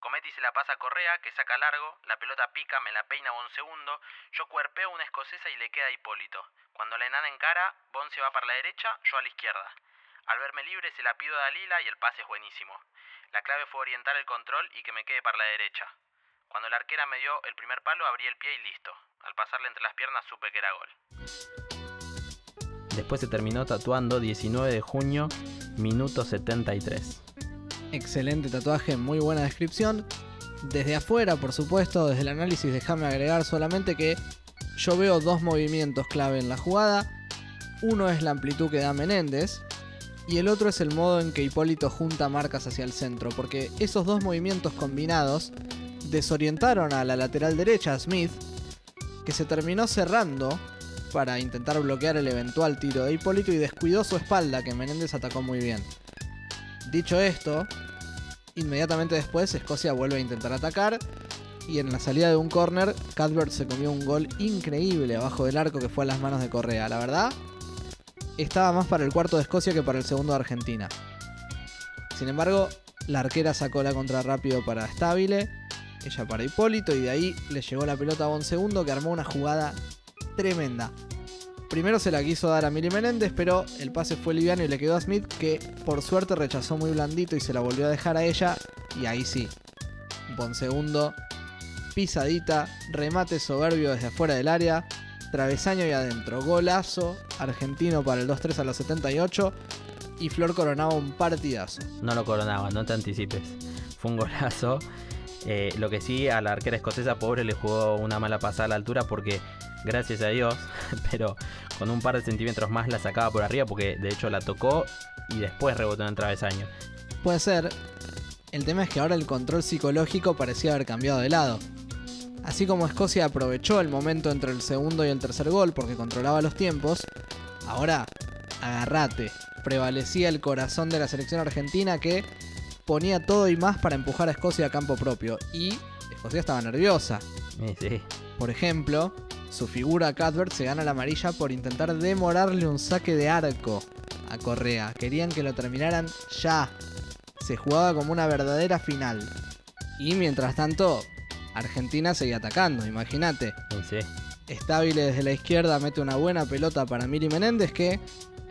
Cometti se la pasa a Correa, que saca largo, la pelota pica, me la peina Bon segundo, yo cuerpeo una escocesa y le queda a Hipólito. Cuando la enana encara, Bon se va para la derecha, yo a la izquierda. Al verme libre se la pido a Dalila y el pase es buenísimo. La clave fue orientar el control y que me quede para la derecha. Cuando la arquera me dio el primer palo, abrí el pie y listo. Al pasarle entre las piernas supe que era gol. Después se terminó tatuando 19 de junio, minuto 73. Excelente tatuaje, muy buena descripción. Desde afuera, por supuesto, desde el análisis déjame agregar solamente que yo veo dos movimientos clave en la jugada. Uno es la amplitud que da Menéndez y el otro es el modo en que Hipólito junta marcas hacia el centro, porque esos dos movimientos combinados desorientaron a la lateral derecha, Smith, que se terminó cerrando para intentar bloquear el eventual tiro de Hipólito y descuidó su espalda, que Menéndez atacó muy bien. Dicho esto, inmediatamente después Escocia vuelve a intentar atacar y en la salida de un corner, Cadbert se comió un gol increíble abajo del arco que fue a las manos de Correa. La verdad, estaba más para el cuarto de Escocia que para el segundo de Argentina. Sin embargo, la arquera sacó la contra rápido para Stabile, ella para Hipólito y de ahí le llegó la pelota a Bon Segundo que armó una jugada tremenda. Primero se la quiso dar a Mili Menéndez, pero el pase fue liviano y le quedó a Smith, que por suerte rechazó muy blandito y se la volvió a dejar a ella. Y ahí sí. Bon segundo, pisadita, remate soberbio desde afuera del área, travesaño y adentro. Golazo argentino para el 2-3 a los 78. Y Flor coronaba un partidazo. No lo coronaba, no te anticipes. Fue un golazo. Eh, lo que sí, a la arquera escocesa pobre le jugó una mala pasada a la altura porque gracias a Dios, pero con un par de centímetros más la sacaba por arriba porque de hecho la tocó y después rebotó en el travesaño. Puede ser. El tema es que ahora el control psicológico parecía haber cambiado de lado. Así como Escocia aprovechó el momento entre el segundo y el tercer gol porque controlaba los tiempos, ahora agarrate. Prevalecía el corazón de la selección argentina que ponía todo y más para empujar a Escocia a campo propio. Y Escocia estaba nerviosa. Sí, sí. Por ejemplo, su figura Cuthbert se gana la amarilla por intentar demorarle un saque de arco a Correa. Querían que lo terminaran ya. Se jugaba como una verdadera final. Y mientras tanto, Argentina seguía atacando, imagínate. Sí, Estable desde la izquierda mete una buena pelota para Miri Menéndez que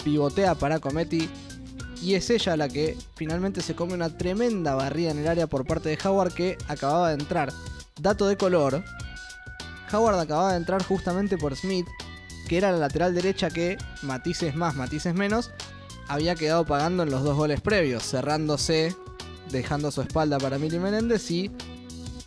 pivotea para Cometti. Y es ella la que finalmente se come una tremenda barrida en el área por parte de Howard que acababa de entrar. Dato de color, Howard acababa de entrar justamente por Smith, que era la lateral derecha que, matices más, matices menos, había quedado pagando en los dos goles previos, cerrándose, dejando su espalda para Mili Menéndez y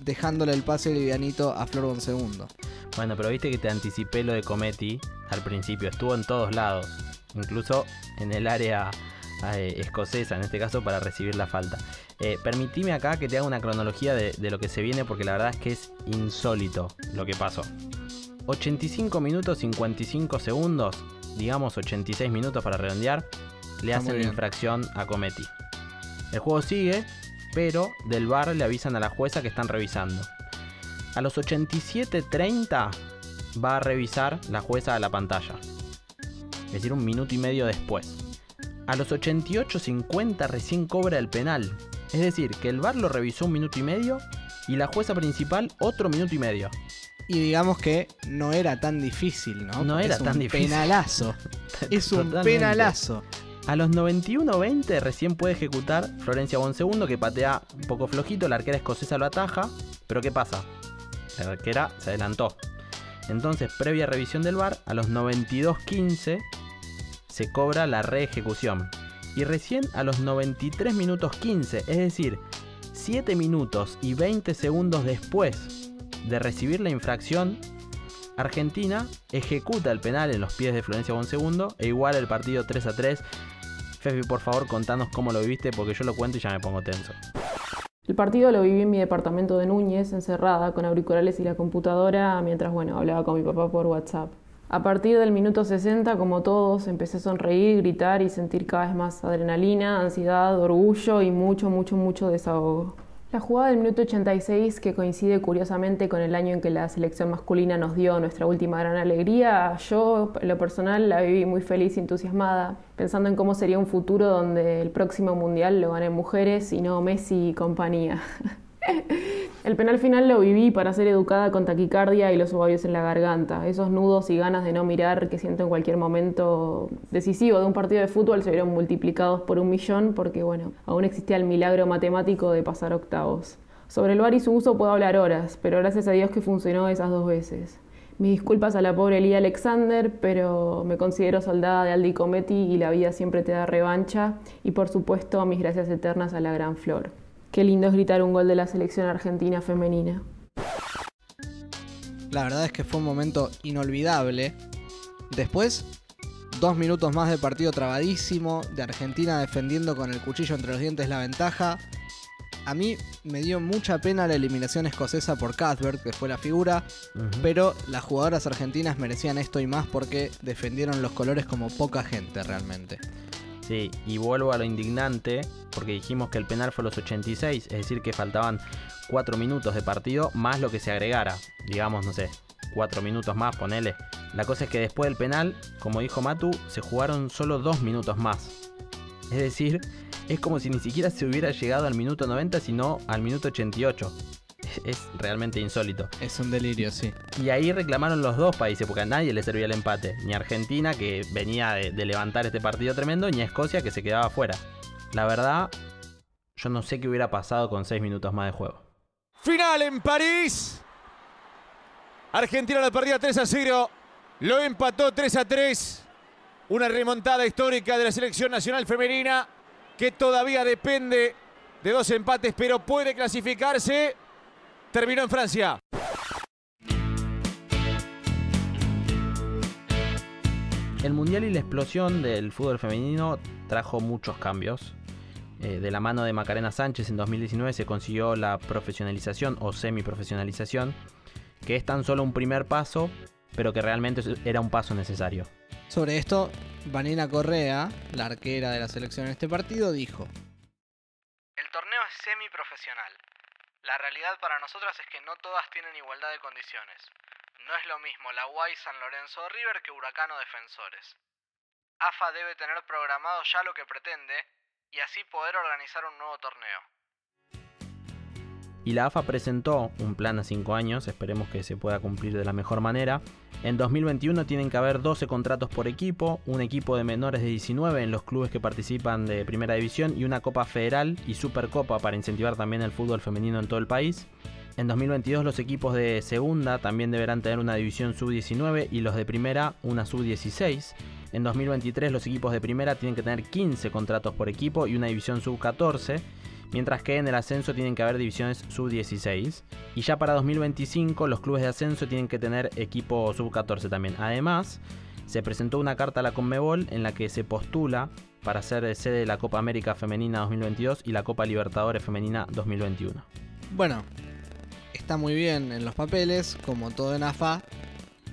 dejándole el pase livianito a Flor Bon Segundo. Bueno, pero viste que te anticipé lo de Cometti al principio. Estuvo en todos lados, incluso en el área eh, escocesa, en este caso, para recibir la falta. Eh, permitime acá que te haga una cronología de, de lo que se viene, porque la verdad es que es insólito lo que pasó. 85 minutos 55 segundos, digamos 86 minutos para redondear, le Está hacen la infracción a Cometti. El juego sigue, pero del bar le avisan a la jueza que están revisando. A los 87.30 va a revisar la jueza a la pantalla. Es decir, un minuto y medio después. A los 88.50 recién cobra el penal. Es decir, que el VAR lo revisó un minuto y medio y la jueza principal otro minuto y medio. Y digamos que no era tan difícil, ¿no? No Porque era es un tan difícil. Penalazo. es un Totalmente. penalazo. A los 91.20 recién puede ejecutar Florencia Bonsegundo que patea un poco flojito, la arquera escocesa lo ataja, pero ¿qué pasa? La arquera se adelantó. Entonces, previa revisión del VAR, a los 92.15 se cobra la reejecución. Y recién a los 93 minutos 15, es decir, 7 minutos y 20 segundos después de recibir la infracción, Argentina ejecuta el penal en los pies de Florencia Bonsegundo e iguala el partido 3 a 3. Fefi, por favor, contanos cómo lo viviste porque yo lo cuento y ya me pongo tenso. El partido lo viví en mi departamento de Núñez, encerrada, con auriculares y la computadora, mientras, bueno, hablaba con mi papá por WhatsApp. A partir del minuto 60, como todos, empecé a sonreír, gritar y sentir cada vez más adrenalina, ansiedad, orgullo y mucho, mucho, mucho desahogo. La jugada del minuto 86, que coincide curiosamente con el año en que la selección masculina nos dio nuestra última gran alegría, yo en lo personal la viví muy feliz y entusiasmada, pensando en cómo sería un futuro donde el próximo mundial lo ganen mujeres y no Messi y compañía. El penal final lo viví para ser educada con taquicardia y los ovarios en la garganta. Esos nudos y ganas de no mirar que siento en cualquier momento decisivo de un partido de fútbol se vieron multiplicados por un millón porque, bueno, aún existía el milagro matemático de pasar octavos. Sobre el VAR y su uso puedo hablar horas, pero gracias a Dios que funcionó esas dos veces. Mis disculpas a la pobre Elía Alexander, pero me considero soldada de Aldi Cometti y la vida siempre te da revancha. Y por supuesto, mis gracias eternas a la Gran Flor. Qué lindo es gritar un gol de la selección argentina femenina. La verdad es que fue un momento inolvidable. Después, dos minutos más de partido trabadísimo, de Argentina defendiendo con el cuchillo entre los dientes la ventaja. A mí me dio mucha pena la eliminación escocesa por Cuthbert, que fue la figura, pero las jugadoras argentinas merecían esto y más porque defendieron los colores como poca gente realmente. Sí, y vuelvo a lo indignante, porque dijimos que el penal fue los 86, es decir, que faltaban 4 minutos de partido más lo que se agregara. Digamos, no sé, 4 minutos más, ponele. La cosa es que después del penal, como dijo Matu, se jugaron solo 2 minutos más. Es decir, es como si ni siquiera se hubiera llegado al minuto 90, sino al minuto 88 es realmente insólito. Es un delirio, sí. Y ahí reclamaron los dos países, porque a nadie le servía el empate. Ni Argentina, que venía de, levantar este partido tremendo, ni Escocia, que se quedaba fuera. La verdad, yo no sé qué hubiera pasado con seis minutos más de juego. Final en París. Argentina la perdía 3 a 0. Lo empató 3 a 3. Una remontada histórica de la selección nacional femenina que todavía depende de dos empates, pero puede clasificarse terminó en Francia. El Mundial y la explosión del fútbol femenino trajo muchos cambios. Eh, de la mano de Macarena Sánchez en 2019 se consiguió la profesionalización o semi-profesionalización, que es tan solo un primer paso, pero que realmente era un paso necesario. Sobre esto, Vanina Correa, la arquera de la selección en este partido, dijo: El torneo es semi-profesional. La realidad para nosotras es que no todas tienen igualdad de condiciones. No es lo mismo la UAI San Lorenzo River que Huracano Defensores. AFA debe tener programado ya lo que pretende y así poder organizar un nuevo torneo. Y la AFA presentó un plan a 5 años, esperemos que se pueda cumplir de la mejor manera. En 2021 tienen que haber 12 contratos por equipo, un equipo de menores de 19 en los clubes que participan de Primera División y una Copa Federal y Supercopa para incentivar también el fútbol femenino en todo el país. En 2022 los equipos de segunda también deberán tener una división sub-19 y los de primera una sub-16. En 2023 los equipos de primera tienen que tener 15 contratos por equipo y una división sub-14 mientras que en el ascenso tienen que haber divisiones sub-16. Y ya para 2025 los clubes de ascenso tienen que tener equipo sub-14 también. Además, se presentó una carta a la Conmebol en la que se postula para ser sede de la Copa América Femenina 2022 y la Copa Libertadores Femenina 2021. Bueno, está muy bien en los papeles, como todo en AFA.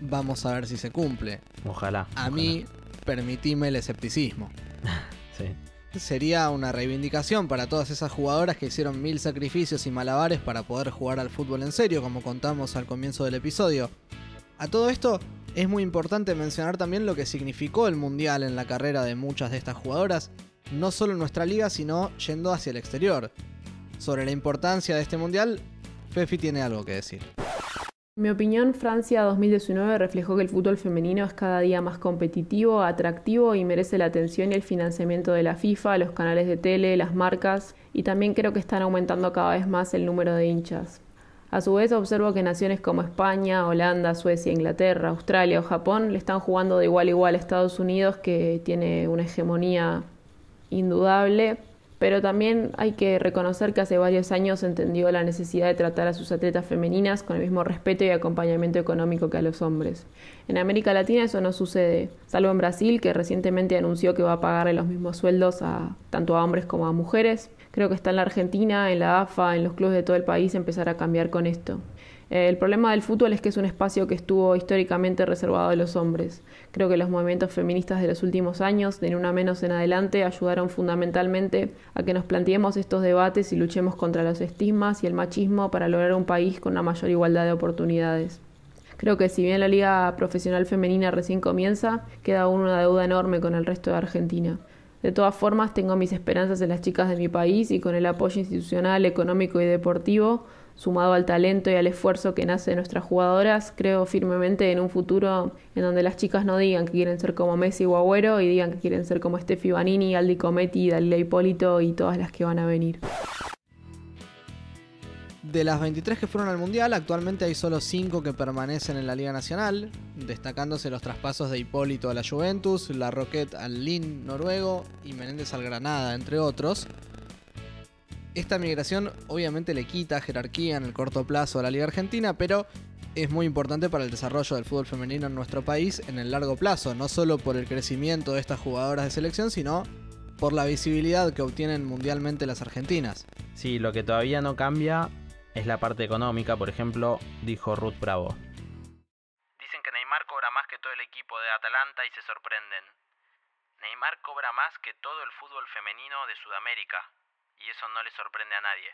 Vamos a ver si se cumple. Ojalá. A mí, permitime el escepticismo. sí sería una reivindicación para todas esas jugadoras que hicieron mil sacrificios y malabares para poder jugar al fútbol en serio, como contamos al comienzo del episodio. A todo esto, es muy importante mencionar también lo que significó el Mundial en la carrera de muchas de estas jugadoras, no solo en nuestra liga, sino yendo hacia el exterior. Sobre la importancia de este Mundial, Fefi tiene algo que decir. Mi opinión, Francia 2019 reflejó que el fútbol femenino es cada día más competitivo, atractivo y merece la atención y el financiamiento de la FIFA, los canales de tele, las marcas y también creo que están aumentando cada vez más el número de hinchas. A su vez observo que naciones como España, Holanda, Suecia, Inglaterra, Australia o Japón le están jugando de igual a igual a Estados Unidos que tiene una hegemonía indudable pero también hay que reconocer que hace varios años entendió la necesidad de tratar a sus atletas femeninas con el mismo respeto y acompañamiento económico que a los hombres. En América Latina eso no sucede, salvo en Brasil, que recientemente anunció que va a pagarle los mismos sueldos a tanto a hombres como a mujeres. Creo que está en la Argentina, en la AFA, en los clubes de todo el país empezar a cambiar con esto. El problema del fútbol es que es un espacio que estuvo históricamente reservado a los hombres. Creo que los movimientos feministas de los últimos años, de una menos en adelante, ayudaron fundamentalmente a que nos planteemos estos debates y luchemos contra los estigmas y el machismo para lograr un país con una mayor igualdad de oportunidades. Creo que si bien la liga profesional femenina recién comienza, queda aún una deuda enorme con el resto de Argentina. De todas formas, tengo mis esperanzas en las chicas de mi país y con el apoyo institucional, económico y deportivo sumado al talento y al esfuerzo que nace de nuestras jugadoras, creo firmemente en un futuro en donde las chicas no digan que quieren ser como Messi o Agüero y digan que quieren ser como Steffi Banini, Aldi Cometti, Dalila Hipólito y todas las que van a venir. De las 23 que fueron al Mundial, actualmente hay solo 5 que permanecen en la Liga Nacional, destacándose los traspasos de Hipólito a la Juventus, La Roquette al Lin noruego y Menéndez al Granada, entre otros. Esta migración obviamente le quita jerarquía en el corto plazo a la Liga Argentina, pero es muy importante para el desarrollo del fútbol femenino en nuestro país en el largo plazo, no solo por el crecimiento de estas jugadoras de selección, sino por la visibilidad que obtienen mundialmente las argentinas. Sí, lo que todavía no cambia es la parte económica, por ejemplo, dijo Ruth Bravo. Dicen que Neymar cobra más que todo el equipo de Atalanta y se sorprenden. Neymar cobra más que todo el fútbol femenino de Sudamérica, y eso no le sorprende a nadie.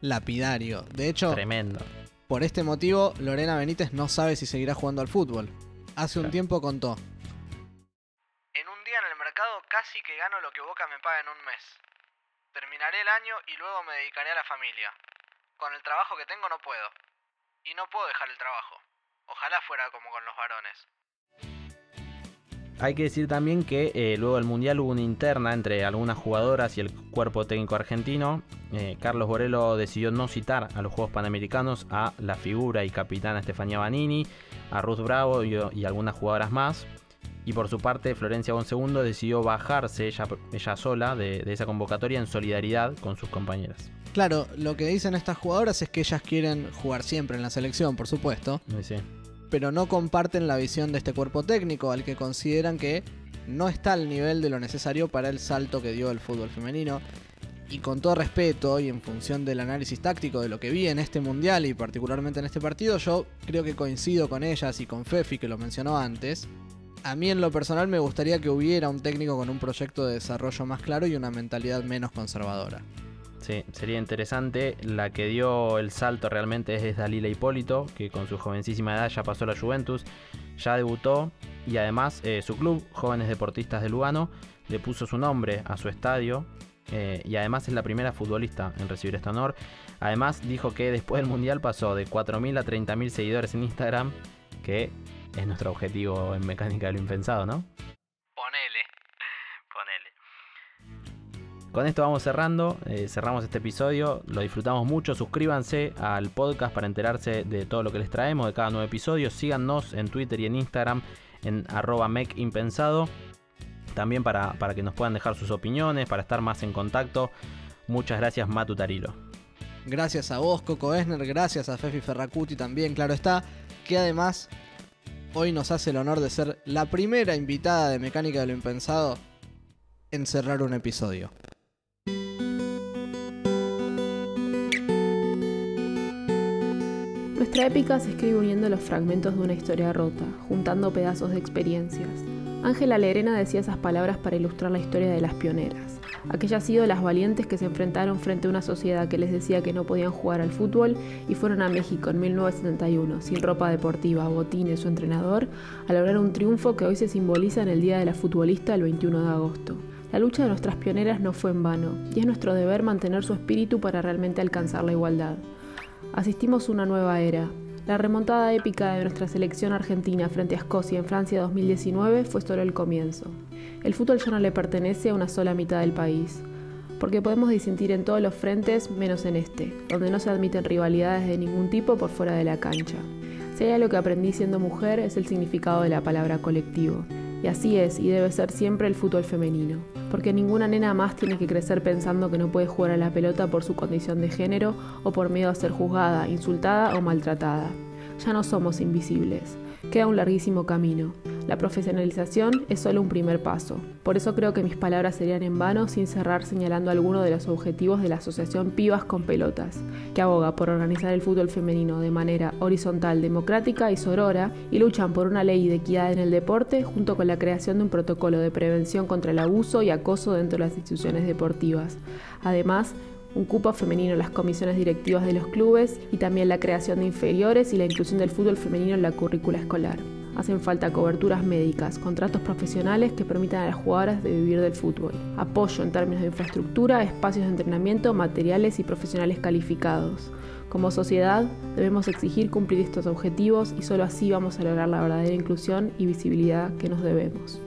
Lapidario. De hecho, Tremendo. por este motivo, Lorena Benítez no sabe si seguirá jugando al fútbol. Hace un tiempo contó. En un día en el mercado casi que gano lo que Boca me paga en un mes. Terminaré el año y luego me dedicaré a la familia. Con el trabajo que tengo no puedo. Y no puedo dejar el trabajo. Ojalá fuera como con los varones. Hay que decir también que eh, luego del Mundial hubo una interna entre algunas jugadoras y el cuerpo técnico argentino. Eh, Carlos Borello decidió no citar a los Juegos Panamericanos a la figura y capitana Estefanía Banini, a Ruth Bravo y, y algunas jugadoras más. Y por su parte, Florencia Bonsegundo decidió bajarse ella, ella sola de, de esa convocatoria en solidaridad con sus compañeras. Claro, lo que dicen estas jugadoras es que ellas quieren jugar siempre en la selección, por supuesto, Sí, sí. Pero no comparten la visión de este cuerpo técnico, al que consideran que no está al nivel de lo necesario para el salto que dio el fútbol femenino. Y con todo respeto y en función del análisis táctico de lo que vi en este mundial y particularmente en este partido, yo creo que coincido con ellas y con Fefi, que lo mencionó antes. A mí en lo personal me gustaría que hubiera un técnico con un proyecto de desarrollo más claro y una mentalidad menos conservadora. Sí, sería interesante. La que dio el salto realmente es Dalila Hipólito, que con su jovencísima edad ya pasó la Juventus, ya debutó y además eh, su club, Jóvenes Deportistas de Lugano, le puso su nombre a su estadio eh, y además es la primera futbolista en recibir este honor. Además dijo que después del Mundial pasó de 4.000 a 30.000 seguidores en Instagram, que es nuestro objetivo en Mecánica de lo Impensado, ¿no? Con esto vamos cerrando, eh, cerramos este episodio, lo disfrutamos mucho, suscríbanse al podcast para enterarse de todo lo que les traemos, de cada nuevo episodio, síganos en Twitter y en Instagram en arroba mekimpensado, también para, para que nos puedan dejar sus opiniones, para estar más en contacto. Muchas gracias Matu Tarilo. Gracias a vos, Coco Esner, gracias a Fefi Ferracuti también, claro está, que además hoy nos hace el honor de ser la primera invitada de Mecánica de lo Impensado en cerrar un episodio. Nuestra épica se escribe uniendo los fragmentos de una historia rota, juntando pedazos de experiencias. Ángela Lerena decía esas palabras para ilustrar la historia de las pioneras, aquellas ídolas valientes que se enfrentaron frente a una sociedad que les decía que no podían jugar al fútbol y fueron a México en 1971, sin ropa deportiva, botines o entrenador, a lograr un triunfo que hoy se simboliza en el Día de la Futbolista el 21 de agosto. La lucha de nuestras pioneras no fue en vano, y es nuestro deber mantener su espíritu para realmente alcanzar la igualdad. Asistimos a una nueva era. La remontada épica de nuestra selección argentina frente a Escocia en Francia 2019 fue solo el comienzo. El fútbol ya no le pertenece a una sola mitad del país, porque podemos disentir en todos los frentes menos en este, donde no se admiten rivalidades de ningún tipo por fuera de la cancha. Si hay algo que aprendí siendo mujer es el significado de la palabra colectivo. Y así es y debe ser siempre el fútbol femenino, porque ninguna nena más tiene que crecer pensando que no puede jugar a la pelota por su condición de género o por miedo a ser juzgada, insultada o maltratada. Ya no somos invisibles. Queda un larguísimo camino. La profesionalización es solo un primer paso. Por eso creo que mis palabras serían en vano sin cerrar señalando alguno de los objetivos de la Asociación Pibas con Pelotas, que aboga por organizar el fútbol femenino de manera horizontal, democrática y sorora y luchan por una ley de equidad en el deporte junto con la creación de un protocolo de prevención contra el abuso y acoso dentro de las instituciones deportivas. Además, un cupo femenino en las comisiones directivas de los clubes y también la creación de inferiores y la inclusión del fútbol femenino en la currícula escolar. Hacen falta coberturas médicas, contratos profesionales que permitan a las jugadoras vivir del fútbol. Apoyo en términos de infraestructura, espacios de entrenamiento, materiales y profesionales calificados. Como sociedad debemos exigir cumplir estos objetivos y solo así vamos a lograr la verdadera inclusión y visibilidad que nos debemos.